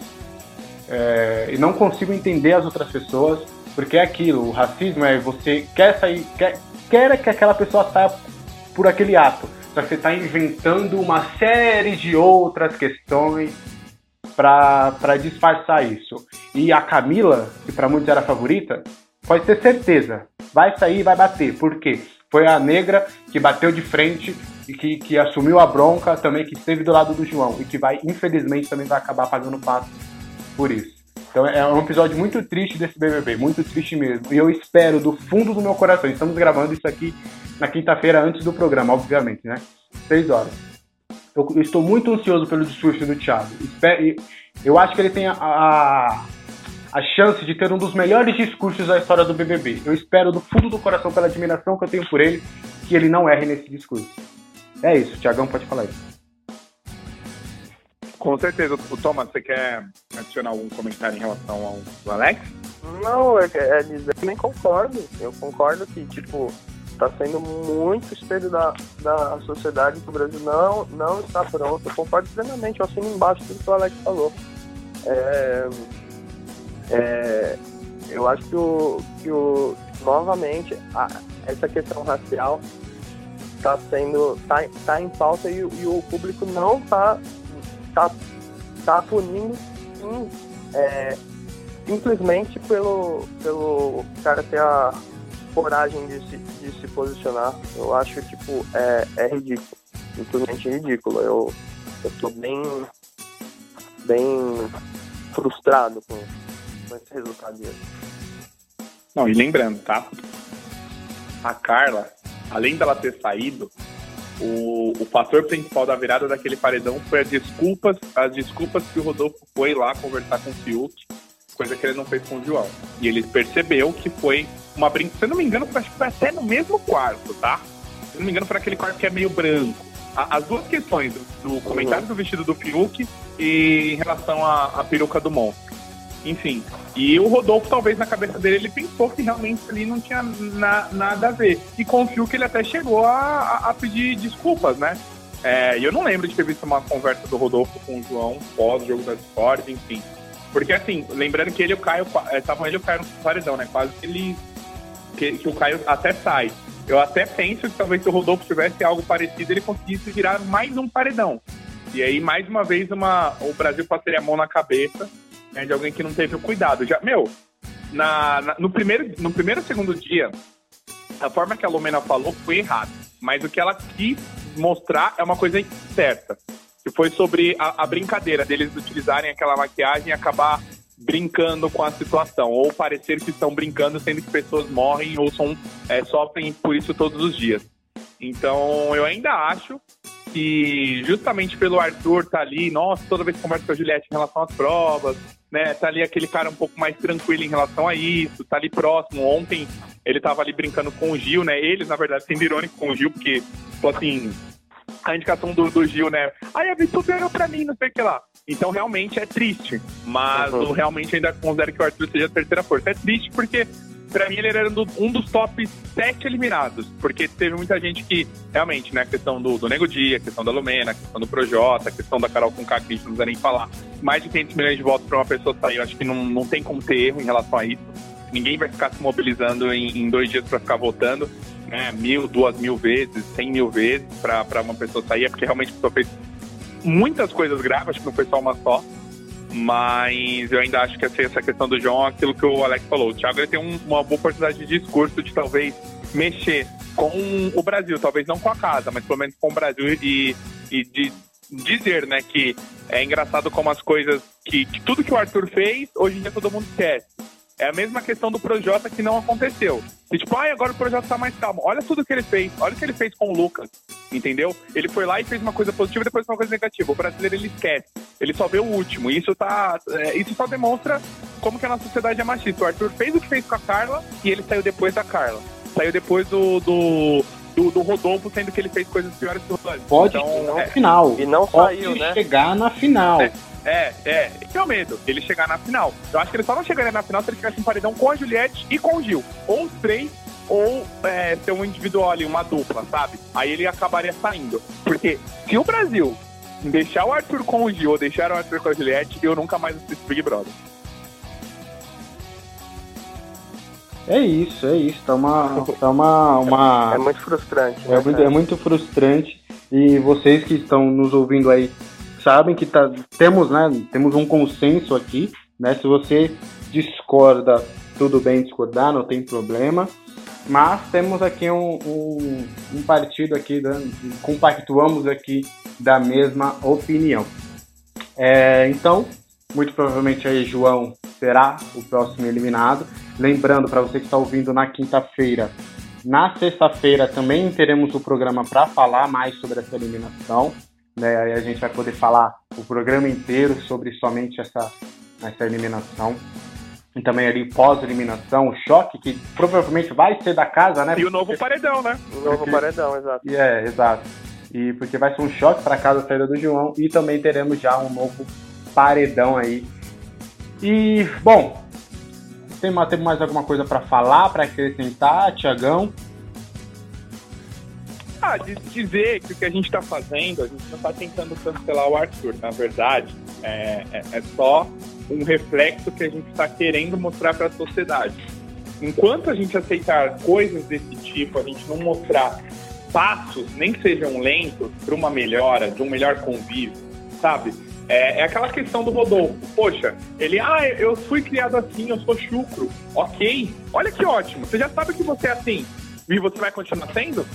B: É, e não consigo entender as outras pessoas, porque é aquilo, o racismo é você quer sair, quer, quer que aquela pessoa saia por aquele ato, só que você está inventando uma série de outras questões para disfarçar isso. E a Camila, que para muitos era a favorita, pode ter certeza, vai sair e vai bater. Por quê? Foi a negra que bateu de frente que, que assumiu a bronca também, que esteve do lado do João e que vai, infelizmente, também vai acabar pagando passo por isso. Então é um episódio muito triste desse BBB, muito triste mesmo. E eu espero do fundo do meu coração, estamos gravando isso aqui na quinta-feira antes do programa, obviamente, né? Seis horas. Eu, eu, estou muito ansioso pelo discurso do Thiago. Eu acho que ele tem a, a, a chance de ter um dos melhores discursos da história do BBB. Eu espero do fundo do coração, pela admiração que eu tenho por ele, que ele não erre nesse discurso. É isso, Tiagão pode falar isso.
C: Com certeza. O Thomas, você quer adicionar algum comentário em relação ao Alex?
D: Não, é, é dizer que nem concordo. Eu concordo que, tipo, está sendo muito espelho da, da sociedade que o Brasil não, não está pronto. Eu concordo plenamente, eu assino embaixo tudo que o Alex falou. É, é, eu acho que o, que o novamente, a, essa questão racial está sendo tá, tá em pauta e, e, o público não está tá, tá punindo sim, é, simplesmente pelo, pelo cara ter a coragem de se, de se posicionar. Eu acho tipo é, é ridículo, simplesmente ridículo. Eu eu tô bem bem frustrado com, com esse resultado dele.
C: Não, e lembrando, tá? A Carla além dela ter saído, o, o fator principal da virada daquele paredão foi as desculpas, as desculpas que o Rodolfo foi lá conversar com o Fiuk, coisa que ele não fez com o João. E ele percebeu que foi uma brincadeira. Se eu não me engano, acho que foi até no mesmo quarto, tá? Se eu não me engano, foi aquele quarto que é meio branco. as duas questões do, do comentário uhum. do vestido do Fiuk e em relação à, à peruca do monstro. Enfim, e o Rodolfo, talvez na cabeça dele, ele pensou que realmente ali não tinha na, nada a ver. E confio que ele até chegou a, a pedir desculpas, né? É, eu não lembro de ter visto uma conversa do Rodolfo com o João pós-jogo da Discord, enfim. Porque assim, lembrando que ele e o Caio, estavam ele e o Caio no paredão, né? Quase que ele. Que, que, o Caio até sai. Eu até penso que talvez se o Rodolfo tivesse algo parecido, ele conseguisse virar mais um paredão. E aí, mais uma vez, uma, o Brasil passaria a mão na cabeça né, de alguém que não teve o cuidado. Já, meu, na, na, no, primeiro, no primeiro segundo dia, a forma que a Lumena falou foi errada. Mas o que ela quis mostrar é uma coisa certa. Que foi sobre a, a brincadeira deles utilizarem aquela maquiagem e acabar brincando com a situação, ou parecer que estão brincando, sendo que pessoas morrem ou são, é, sofrem por isso todos os dias. Então, eu ainda acho que justamente pelo Arthur tá ali, nossa, toda vez que conversa com a Juliette em relação às provas, né, tá ali aquele cara um pouco mais tranquilo em relação a isso, tá ali próximo. Ontem ele tava ali brincando com o Gil, né? Eles, na verdade, sendo irônico com o Gil, porque, tipo assim, a indicação do, do Gil, né? Aí a Vitor ganhou pra mim, não sei o que lá. Então realmente é triste. Mas uhum. eu realmente ainda considero que o Arthur seja a terceira força. É triste porque pra mim ele era um dos top sete eliminados, porque teve muita gente que, realmente, né, a questão do, do Nego Dia, a questão da Lumena, a questão do Projota, a questão da Carol com K, que não precisa nem falar. Mais de 500 milhões de votos pra uma pessoa sair, eu acho que não, não tem como ter erro em relação a isso. Ninguém vai ficar se mobilizando em, em dois dias para ficar votando, né, mil, duas mil vezes, cem mil vezes para uma pessoa sair, é porque realmente a pessoa fez muitas coisas graves, acho que não foi só uma só. Mas eu ainda acho que assim, essa questão do João, aquilo que o Alex falou, o Thiago ele tem um, uma boa oportunidade de discurso de talvez mexer com o Brasil, talvez não com a casa, mas pelo menos com o Brasil e, e de dizer, né, que é engraçado como as coisas que, que tudo que o Arthur fez, hoje em dia todo mundo esquece. É a mesma questão do Projota que não aconteceu. E tipo, ai, agora o Projota tá mais calmo. Olha tudo que ele fez. Olha o que ele fez com o Lucas. Entendeu? Ele foi lá e fez uma coisa positiva e depois uma coisa negativa. O brasileiro ele esquece. Ele só vê o último. E isso tá. É, isso só demonstra como que a nossa sociedade é machista. O Arthur fez o que fez com a Carla e ele saiu depois da Carla. Saiu depois do, do do, do, Rodolfo, sendo que ele fez coisas piores que o
B: Rodolfo. Pode então, é, final.
D: E não Pode saiu, né?
B: chegar na final.
C: É. É, é. Esse é o medo, ele chegar na final. Eu acho que ele só não chegaria na final se ele tivesse um paredão com a Juliette e com o Gil. Ou os três, ou é, ter um individual ali, uma dupla, sabe? Aí ele acabaria saindo. Porque se o Brasil deixar o Arthur com o Gil ou deixar o Arthur com a Juliette, eu nunca mais assisto Big Brother.
B: É isso, é isso. Tá uma. Tá uma, uma...
D: É muito frustrante.
B: Né, é, muito, é muito frustrante. E vocês que estão nos ouvindo aí sabem que tá, temos, né, temos um consenso aqui, né? Se você discorda, tudo bem discordar, não tem problema. Mas temos aqui um, um, um partido aqui, né, compactuamos aqui da mesma opinião. É, então, muito provavelmente aí João será o próximo eliminado. Lembrando para você que está ouvindo na quinta-feira, na sexta-feira também teremos o programa para falar mais sobre essa eliminação. Né? Aí a gente vai poder falar o programa inteiro sobre somente essa, essa eliminação. E também ali pós-eliminação, o choque, que provavelmente vai ser da casa, né?
C: E o novo paredão, né?
D: O novo porque... paredão, exato.
B: É, exato. E porque vai ser um choque para casa a saída do João e também teremos já um novo paredão aí. E, bom, tem, tem mais alguma coisa para falar, para acrescentar, Tiagão?
C: Ah, dizer que o que a gente está fazendo, a gente não está tentando cancelar o Arthur, na verdade, é, é, é só um reflexo que a gente está querendo mostrar para a sociedade. Enquanto a gente aceitar coisas desse tipo, a gente não mostrar passos, nem que sejam lentos, para uma melhora, de um melhor convívio, sabe? É, é, aquela questão do Rodolfo. Poxa, ele, ah, eu fui criado assim, eu sou chucro. Ok, olha que ótimo. Você já sabe que você é assim. E você vai continuar sendo?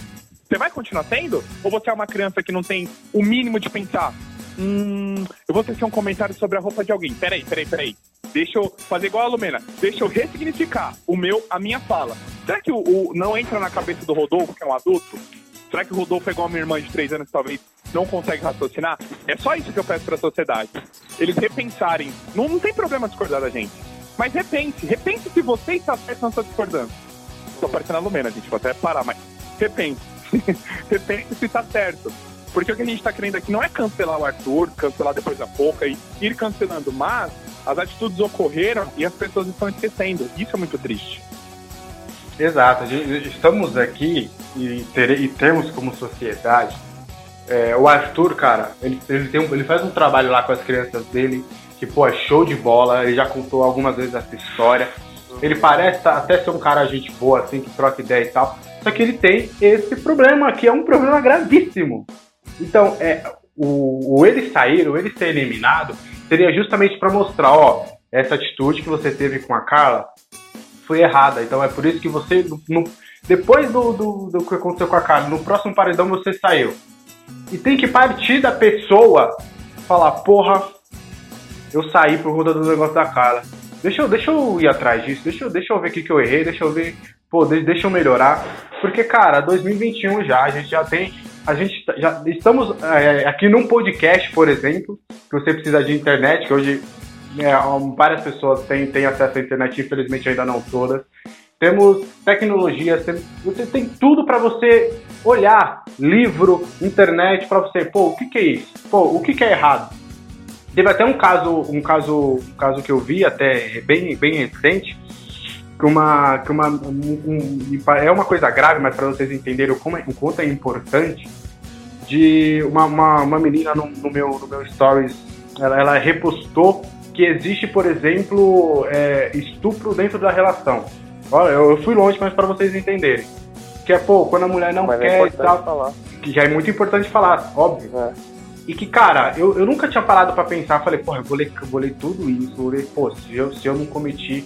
C: Você vai continuar tendo? Ou você é uma criança que não tem o mínimo de pensar? Hum, eu vou tecer um comentário sobre a roupa de alguém. Peraí, peraí, peraí. Deixa eu fazer igual a Lumena. Deixa eu ressignificar o meu, a minha fala. Será que o, o não entra na cabeça do Rodolfo, que é um adulto? Será que o Rodolfo é igual a minha irmã de três anos que talvez não consegue raciocinar? É só isso que eu peço para a sociedade. Eles repensarem. Não, não tem problema discordar da gente. Mas repense. Repense se você está certo ou não está discordando. Tô parecendo a Lumena, gente. Vou até parar, mas repense. Depende se tá certo. Porque o que a gente tá querendo aqui não é cancelar o Arthur, cancelar depois da pouca e ir cancelando, mas as atitudes ocorreram e as pessoas estão esquecendo. Isso é muito triste.
B: Exato. Estamos aqui e, ter, e temos como sociedade é, o Arthur, cara, ele, ele, um, ele faz um trabalho lá com as crianças dele que, pô, é show de bola. Ele já contou algumas vezes essa história. Ele parece até ser um cara gente boa, assim, que troca ideia e tal. Só que ele tem esse problema, que é um problema gravíssimo. Então, é, o, o ele sair, o ele ser eliminado, seria justamente para mostrar, ó, essa atitude que você teve com a Carla foi errada. Então é por isso que você, no, depois do, do, do que aconteceu com a Carla, no próximo paredão você saiu. E tem que partir da pessoa falar, porra, eu saí por conta do negócio da Carla. Deixa eu, deixa eu ir atrás disso, deixa eu, deixa eu ver o que, que eu errei, deixa eu ver, pô, deixa eu melhorar. Porque, cara, 2021 já, a gente já tem. A gente tá, já estamos é, aqui num podcast, por exemplo, que você precisa de internet, que hoje é, várias pessoas têm, têm acesso à internet, infelizmente ainda não todas. Temos tecnologias, tem, você tem tudo para você olhar, livro, internet, para você, pô, o que, que é isso? Pô, o que, que é errado? Teve até um caso, um caso, um caso que eu vi até bem, bem recente, que uma, que uma um, um, é uma coisa grave, mas para vocês entenderem o, como é, o quanto é importante, de uma, uma, uma menina no, no, meu, no meu stories, ela, ela repostou que existe, por exemplo, é, estupro dentro da relação. Olha, eu, eu fui longe, mas para vocês entenderem. Que é, pô, quando a mulher não mas é quer é tal, falar. que já é muito importante falar, óbvio. É. E que, cara, eu, eu nunca tinha parado para pensar, falei, pô, eu vou ler, eu vou ler tudo isso, vou ler, pô, se eu, se eu não cometi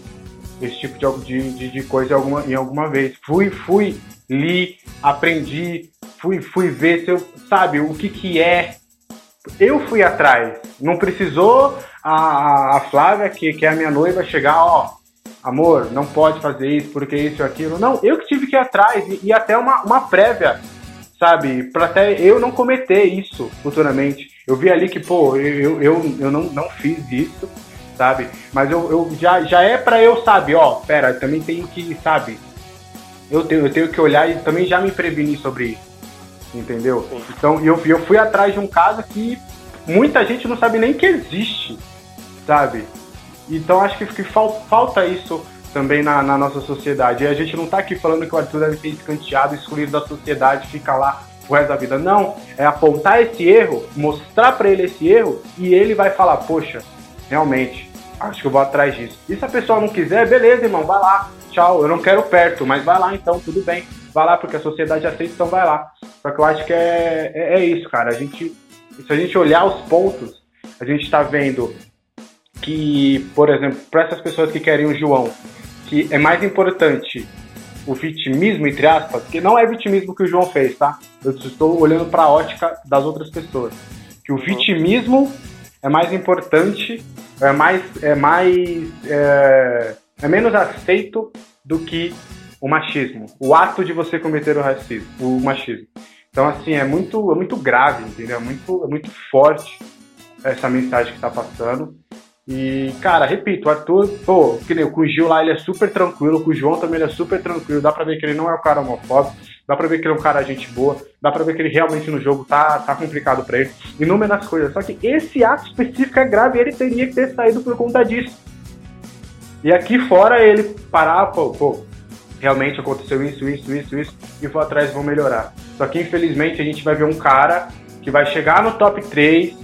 B: esse tipo de, de, de coisa em alguma, em alguma vez. Fui, fui, li, aprendi, fui, fui ver se eu, sabe, o que que é. Eu fui atrás. Não precisou a, a Flávia, que, que é a minha noiva, chegar, ó, amor, não pode fazer isso porque isso e aquilo. Não, eu que tive que ir atrás e, e até uma, uma prévia sabe? Pra até eu não cometer isso futuramente. Eu vi ali que, pô, eu, eu, eu não, não fiz isso, sabe? Mas eu, eu já, já é pra eu, sabe, ó, pera, também tenho que, sabe? Eu tenho, eu tenho que olhar e também já me prevenir sobre isso. Entendeu? Sim. Então eu, eu fui atrás de um caso que muita gente não sabe nem que existe, sabe? Então acho que, que falta isso também na, na, nossa sociedade. E a gente não está aqui falando que o Arthur deve ser escanteado, excluído da sociedade, fica lá o resto da vida. Não, é apontar esse erro, mostrar para ele esse erro e ele vai falar: Poxa, realmente, acho que eu vou atrás disso. E se a pessoa não quiser, beleza, irmão, vai lá, tchau, eu não quero perto, mas vai lá então, tudo bem. Vai lá, porque a sociedade aceita, então vai lá. Só que eu acho que é, é, é isso, cara. A gente, se a gente olhar os pontos, a gente está vendo que, por exemplo, para essas pessoas que querem o João, que é mais importante o vitimismo, entre aspas, que não é vitimismo que o João fez, tá? Eu estou olhando para a ótica das outras pessoas. Que o uhum. vitimismo é mais importante, é mais. é mais. é, é menos aceito do que o machismo. O ato de você cometer o racismo, o machismo. Então, assim, é muito, é muito grave, entendeu? É muito, é muito forte essa mensagem que está passando. E, cara, repito, o Arthur, pô, que nem o Gil lá, ele é super tranquilo, com o João também ele é super tranquilo, dá pra ver que ele não é um cara homofóbico, dá pra ver que ele é um cara gente boa, dá pra ver que ele realmente no jogo tá, tá complicado pra ele, inúmeras coisas. Só que esse ato específico é grave ele teria que ter saído por conta disso. E aqui fora ele parar, pô, pô, realmente aconteceu isso, isso, isso, isso, e vou atrás e vou melhorar. Só que infelizmente a gente vai ver um cara que vai chegar no top 3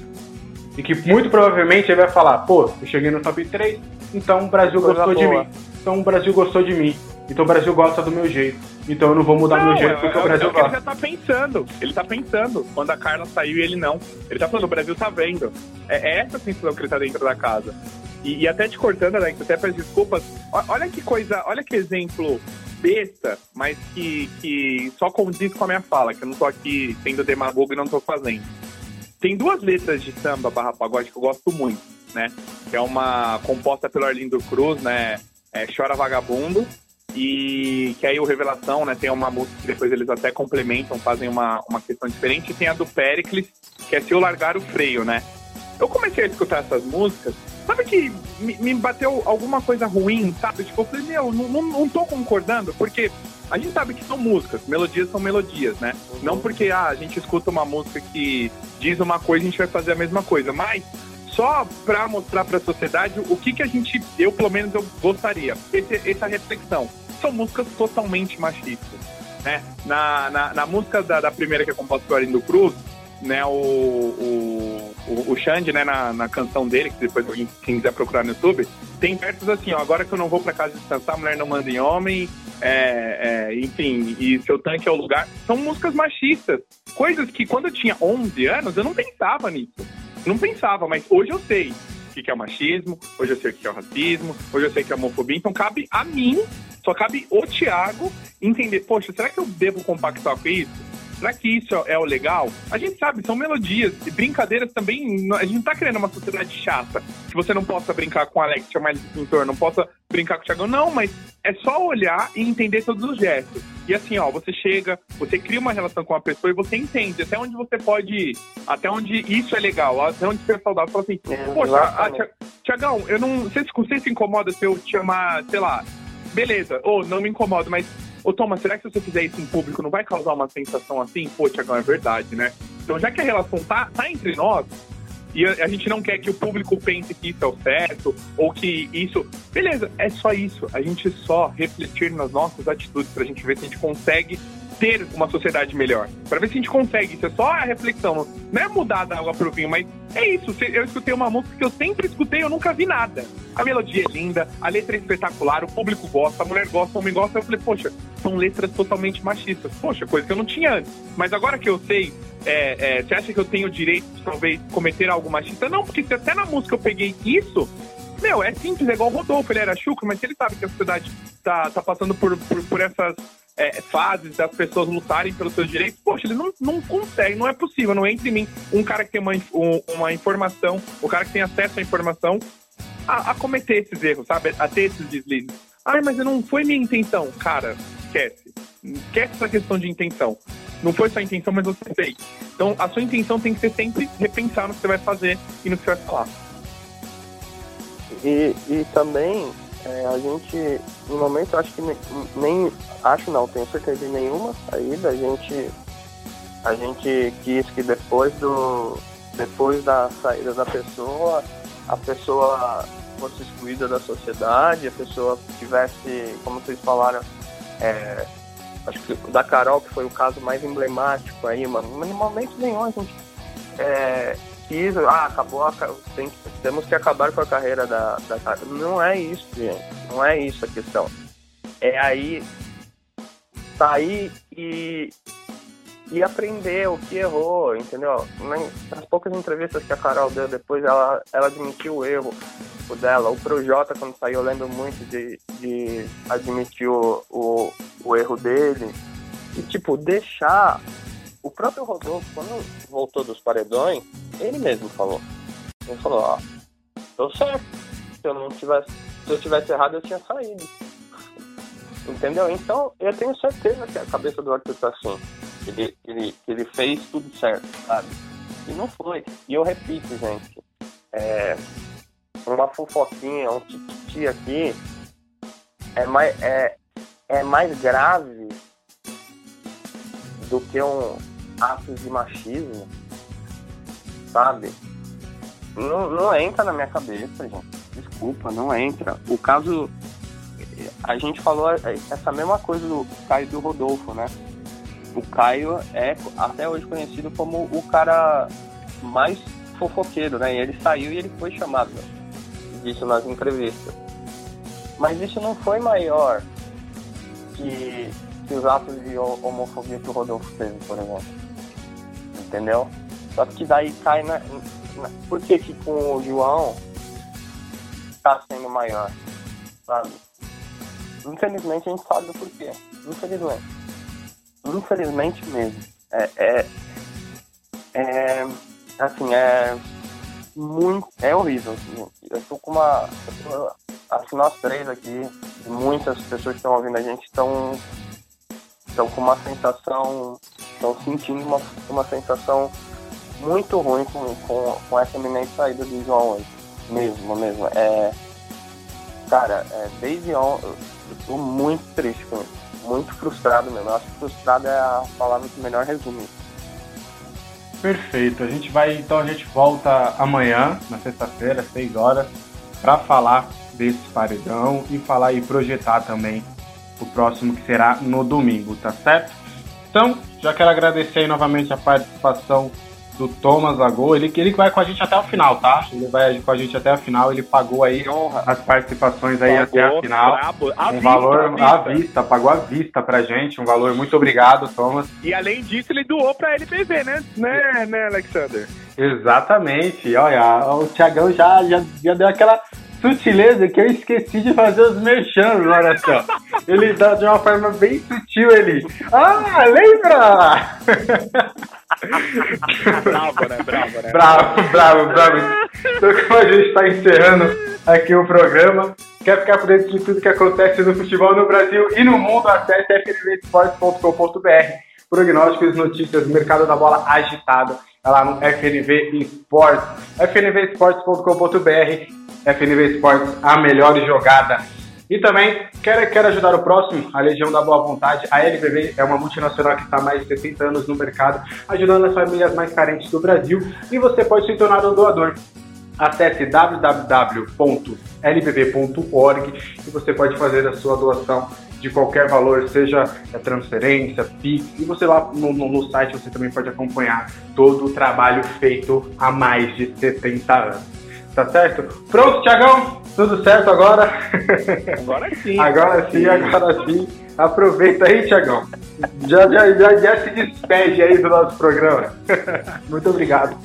B: e que muito provavelmente ele vai falar, pô, eu cheguei no top 3, então o Brasil Coisa gostou boa. de mim. Então o Brasil gostou de mim. Então o Brasil gosta do meu jeito. Então eu não vou mudar não, meu jeito porque é, o Brasil é, gosta.
C: Ele já tá pensando. Ele tá pensando. Quando a Carla saiu e ele não. Ele tá falando, o Brasil tá vendo. É, é essa a sensação que ele tá dentro da casa. E, e até te cortando, Alex, até peço desculpas. Olha que coisa, olha que exemplo besta, mas que, que só condiz com a minha fala, que eu não tô aqui sendo demagogo e não tô fazendo. Tem duas letras de samba barra pagode que eu gosto muito, né? Que é uma composta pelo Arlindo Cruz, né? É Chora Vagabundo. E que aí o Revelação, né? Tem uma música que depois eles até complementam, fazem uma, uma questão diferente. E tem a do Pericles, que é Se Eu Largar o Freio, né? Eu comecei a escutar essas músicas Sabe que me, me, bateu alguma coisa ruim, sabe? Tipo, eu falei, meu, não, não, não tô concordando, porque a gente sabe que são músicas, melodias são melodias, né? Não porque ah, a gente escuta uma música que diz uma coisa, a gente vai fazer a mesma coisa, mas só para mostrar para a sociedade o que que a gente, eu pelo menos eu gostaria, esse, essa reflexão. São músicas totalmente machistas, né? Na, na, na música da, da primeira que é composta por Arindo Cruz, né, o, o, o, o Xande, né, na, na canção dele, que depois quem quiser procurar no YouTube, tem versos assim, ó, agora que eu não vou para casa descansar, mulher não manda em homem, é, é, enfim, e seu tanque é o lugar. São músicas machistas. Coisas que quando eu tinha 11 anos, eu não pensava nisso. Não pensava, mas hoje eu sei o que é machismo, hoje eu sei o que é racismo, hoje eu sei o que é homofobia. Então cabe a mim, só cabe o Thiago entender, poxa, será que eu devo compactuar com isso? será que isso é o legal? A gente sabe, são melodias, brincadeiras também. A gente não tá querendo uma sociedade chata, que você não possa brincar com o Alex, chamar ele de pintor, não possa brincar com o Thiagão. Não, mas é só olhar e entender todos os gestos. E assim, ó, você chega, você cria uma relação com a pessoa e você entende até onde você pode ir, até onde isso é legal, até onde isso é saudável. Fala assim, poxa, Tiagão, eu não. Você, você se incomoda se eu te chamar, sei lá, beleza, ou não me incomodo, mas. Ô Thomas, será que se você fizer isso em público não vai causar uma sensação assim? Pô, Tiagão, é verdade, né? Então, já que a relação tá, tá entre nós, e a, a, gente não quer que o público pense que isso é o certo, ou que isso. Beleza, é só isso. A gente só refletir nas nossas atitudes pra gente ver se a gente consegue ter uma sociedade melhor. Para ver se a gente consegue. Isso é só a reflexão. Não é mudar da água pro vinho, mas é isso. Eu escutei uma música que eu sempre escutei, eu nunca vi nada. A melodia é linda, a letra é espetacular, o público gosta, a mulher gosta, o homem gosta. Eu falei, poxa, são letras totalmente machistas. Poxa, coisa que eu não tinha antes. Mas agora que eu sei, é, é, você acha que eu tenho o direito de talvez cometer algo machista? Não, porque se até na música eu peguei isso, meu, é simples, é igual o Rodolfo, ele era chucro, mas ele sabe que a sociedade tá, tá passando por, por, por essas é, fases das pessoas lutarem pelos seus direitos, poxa, ele não, não consegue, não é possível, não é entre mim, um cara que tem uma, um, uma informação, o cara que tem acesso à informação, a, a, cometer esses erros, sabe? A ter esses deslizes. Ai, mas não foi minha intenção. Cara, esquece. Esquece essa questão de intenção. Não foi sua intenção, mas você fez. Então, a sua intenção tem que ser sempre repensar no que você vai fazer e no que você vai falar.
D: E, e também é, a gente, no momento, acho que nem, nem, acho não, tenho certeza de nenhuma saída. A gente, a gente quis que depois do, depois da saída da pessoa, a pessoa fosse excluída da sociedade, a pessoa tivesse, como vocês falaram, é, acho que da Carol, que foi o caso mais emblemático aí, mano, mas no momento nenhum a gente é, quis, ah, acabou, tem, temos que acabar com a carreira da, da Não é isso, gente. Não é isso a questão. É aí sair e, e aprender o que errou, entendeu? Nas poucas entrevistas que a Carol deu depois, ela, ela admitiu o erro dela. O Projota, quando saiu, lembro muito de, de admitir o, o, o erro dele. E, tipo, deixar o próprio Rodolfo, quando voltou dos paredões, ele mesmo falou. Ele falou, ó, tô certo. Se eu não tivesse. Se eu tivesse errado, eu tinha saído. Entendeu? Então eu tenho certeza que a cabeça do Arthur tá assim. Ele, ele, ele fez tudo certo, sabe? E não foi. E eu repito, gente, é, uma fofoquinha, um tititi aqui é mais, é, é mais grave do que um, atos de machismo, sabe? Não, não entra na minha cabeça, gente. Desculpa, não entra. O caso. A gente falou essa mesma coisa do Caio do Rodolfo, né? O Caio é até hoje conhecido como o cara mais fofoqueiro, né? E ele saiu e ele foi chamado disso nas entrevistas. Mas isso não foi maior que, que os atos de homofobia que o Rodolfo teve, por exemplo entendeu? Só que daí cai na. na por que, que com o João tá sendo maior? Sabe? Infelizmente a gente sabe do porquê. Infelizmente. Infelizmente mesmo. É, é, é assim, é muito. É horrível. Assim. Eu tô com uma. Tô, assim, nós três aqui, muitas pessoas que estão ouvindo a gente estão estão com uma sensação Estão sentindo uma, uma sensação muito ruim com, com, com essa iminente saída do João hoje. Mesmo, mesmo. É, cara, é, desde ontem eu, estou muito triste com isso. Muito frustrado mesmo. Eu acho que frustrado é a palavra que melhor resume
B: Perfeito. A gente vai, então a gente volta amanhã, na sexta-feira, às 6 horas, para falar desse paredão e falar e projetar também o próximo que será no domingo, tá certo? Então, já quero agradecer novamente a participação do Thomas Lagoa. Ele, ele vai com a gente até o final, tá? Ele vai com a gente até o final. Ele pagou aí as participações aí pagou, até a final. Brabo, a um vista, valor à vista. vista. pagou à vista pra gente. Um valor muito obrigado, Thomas.
C: E além disso, ele doou pra LBV, né? Né, né, Alexander?
B: Exatamente. Olha, o Thiagão já, já, já deu aquela sutileza que eu esqueci de fazer os merchans, olha só. Ele dá de uma forma bem sutil, ele. Ah, lembra?
C: bravo, né? Bravo, né?
B: Bravo, bravo, bravo. Então, como a gente está encerrando aqui o programa, quer ficar por dentro de tudo que acontece no futebol no Brasil e no mundo, acesse fnvesports.com.br. Prognósticos, notícias, mercado da bola agitado é lá no FNV Esportes, fnvesportes.com.br, FNV Esportes, a melhor jogada. E também, quer, quer ajudar o próximo? A Legião da Boa Vontade. A LBV é uma multinacional que está há mais de 60 anos no mercado, ajudando as famílias mais carentes do Brasil. E você pode se tornar um doador. Acesse www.lbv.org e você pode fazer a sua doação de qualquer valor, seja transferência, PIX, e você lá no, no, no, site você também pode acompanhar todo o trabalho feito há mais de 70 anos. Tá certo? Pronto, Tiagão? Tudo certo agora?
C: Agora sim.
B: agora sim, agora sim. Aproveita aí, Tiagão. Já, já, já, já se despede aí do nosso programa. Muito obrigado.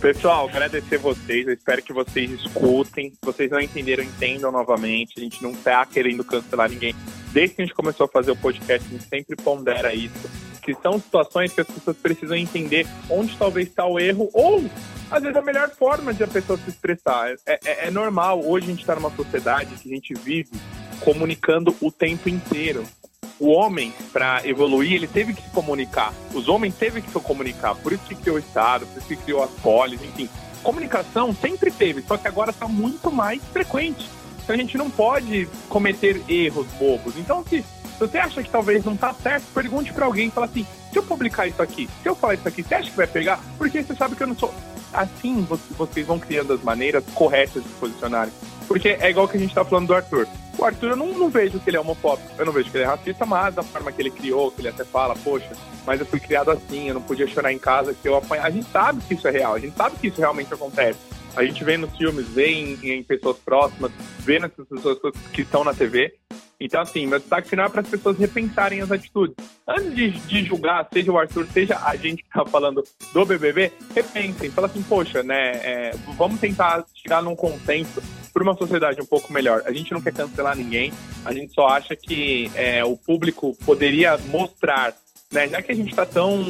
C: Pessoal, agradecer vocês. Eu espero que vocês escutem. Se vocês não entenderam, entendam novamente. A gente não tá querendo cancelar ninguém. Desde que a gente começou a fazer o podcast, a gente sempre pondera isso. Que são situações que as pessoas precisam entender onde talvez está o erro ou, às vezes, a melhor forma de a pessoa se expressar. É, é, é normal. Hoje a gente está numa sociedade que a gente vive comunicando o tempo inteiro o homem, para evoluir, ele teve que se comunicar. Os homens teve que se comunicar. Por isso que criou o Estado, por isso que criou as polis, enfim. Comunicação sempre teve, só que agora está muito mais frequente. Então a gente não pode cometer erros bobos. Então, se você acha que talvez não tá certo, pergunte para alguém e fala assim: se eu publicar isso aqui, se eu falar isso aqui, você acha que vai pegar? Porque você sabe que eu não sou. Assim vocês vão criando as maneiras corretas de se posicionarem. Porque é igual que a gente tá falando do Arthur. O Arthur, eu não, não, vejo que ele é homofóbico, eu não vejo que ele é racista, mas da forma que ele criou, que ele até fala, poxa, mas eu fui criado assim, eu não podia chorar em casa, que eu apanhei. A gente sabe que isso é real, a gente sabe que isso realmente acontece. A gente vê nos filmes, vê em, em pessoas próximas, vê nessas pessoas que estão na TV. Então, assim, meu destaque final é para as pessoas repensarem as atitudes. Antes de, de, julgar, seja o Arthur, seja a gente que está falando do BBB, repensem. Fala assim, poxa, né, é, vamos tentar chegar num consenso para uma sociedade um pouco melhor. A gente não quer cancelar ninguém, a gente só acha que é, o público poderia mostrar, né, já que a gente está tão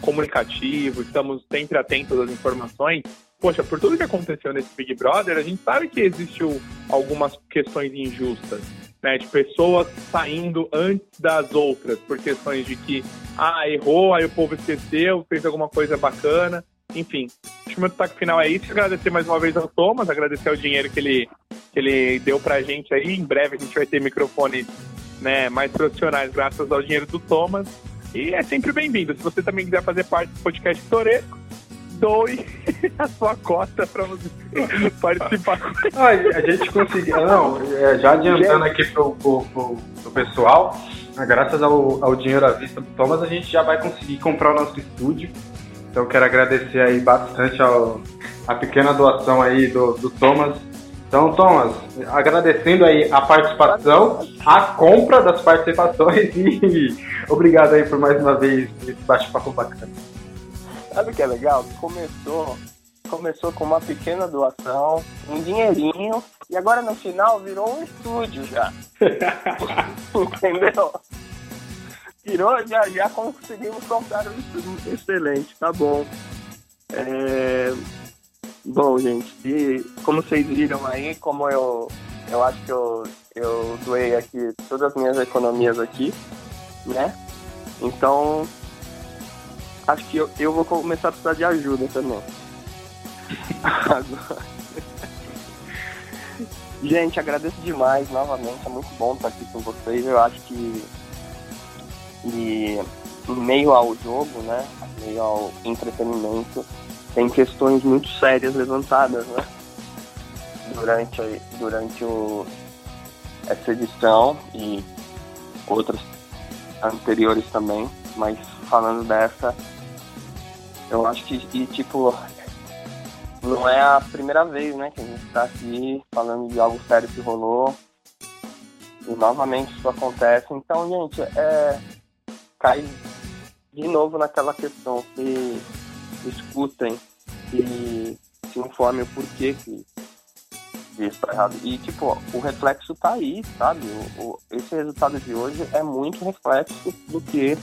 C: comunicativo, estamos sempre atentos às informações, poxa, por tudo que aconteceu nesse Big Brother, a gente sabe que existiu algumas questões injustas. Né, de pessoas saindo antes das outras, por questões de que, ah, errou, aí o povo esqueceu, fez alguma coisa bacana. Enfim, acho que o meu destaque final é isso. Agradecer mais uma vez ao Thomas, agradecer o dinheiro que ele, que ele deu pra gente aí. Em breve a gente vai ter microfones né, mais profissionais graças ao dinheiro do Thomas. E é sempre bem-vindo. Se você também quiser fazer parte do podcast Toresco, doe a sua cota para você participar.
B: Ah, a gente conseguiu. Não, é, já adiantando aqui pro, pro, pro, pro pessoal, né, graças ao, ao dinheiro à vista do Thomas, a gente já vai conseguir comprar o nosso estúdio. Então quero agradecer aí bastante ao, a pequena doação aí do, do Thomas. Então, Thomas, agradecendo aí a participação, a compra das participações e obrigado aí por mais uma vez esse bate-papo bacana.
D: Sabe o que é legal? Começou, começou com uma pequena doação, um dinheirinho, e agora no final virou um estúdio já. Entendeu? Tirou, já, já conseguimos comprar um excelente, tá bom. É... Bom, gente, e como vocês viram aí, como eu, eu acho que eu, eu doei aqui todas as minhas economias aqui, né? Então, acho que eu, eu vou começar a precisar de ajuda também. Agora... Gente, agradeço demais novamente, é muito bom estar aqui com vocês. Eu acho que e em meio ao jogo, né, em meio ao entretenimento, tem questões muito sérias levantadas, né, durante, durante o, essa edição e outras anteriores também, mas falando dessa, eu acho que, e, tipo, não é a primeira vez, né, que a gente está aqui falando de algo sério que rolou, e novamente isso acontece. Então, gente, é, cai de novo naquela questão, se escutem, se se informem o porquê que isso tá errado. E, tipo, o reflexo tá aí, sabe? O, o, esse resultado de hoje é muito reflexo do que,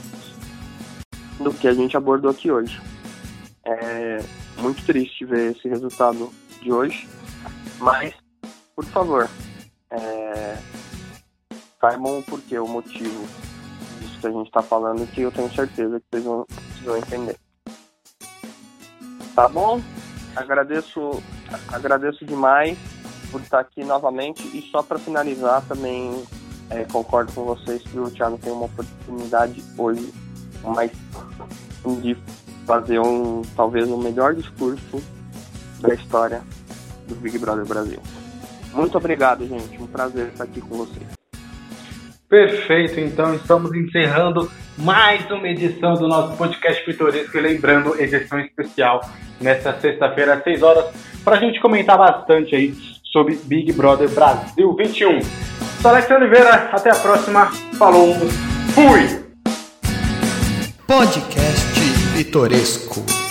D: do que a gente abordou aqui hoje. É muito triste ver esse resultado de hoje, mas, por favor, é, saibam o porquê, o motivo que a gente tá falando, que eu tenho certeza que vocês vão, vocês vão entender. Tá bom? Agradeço, agradeço demais por estar aqui novamente. E só para finalizar, também é, concordo com vocês que o Thiago tem uma oportunidade hoje mais de fazer um talvez o melhor discurso da história do Big Brother Brasil. Muito obrigado, gente. Um prazer estar aqui com vocês.
B: Perfeito, então estamos encerrando mais uma edição do nosso podcast pitoresco e lembrando, edição especial nesta sexta-feira às 6 horas, para a gente comentar bastante aí sobre Big Brother Brasil 21. Sou Alex Oliveira, até a próxima, falou, fui!
A: Podcast Pitoresco.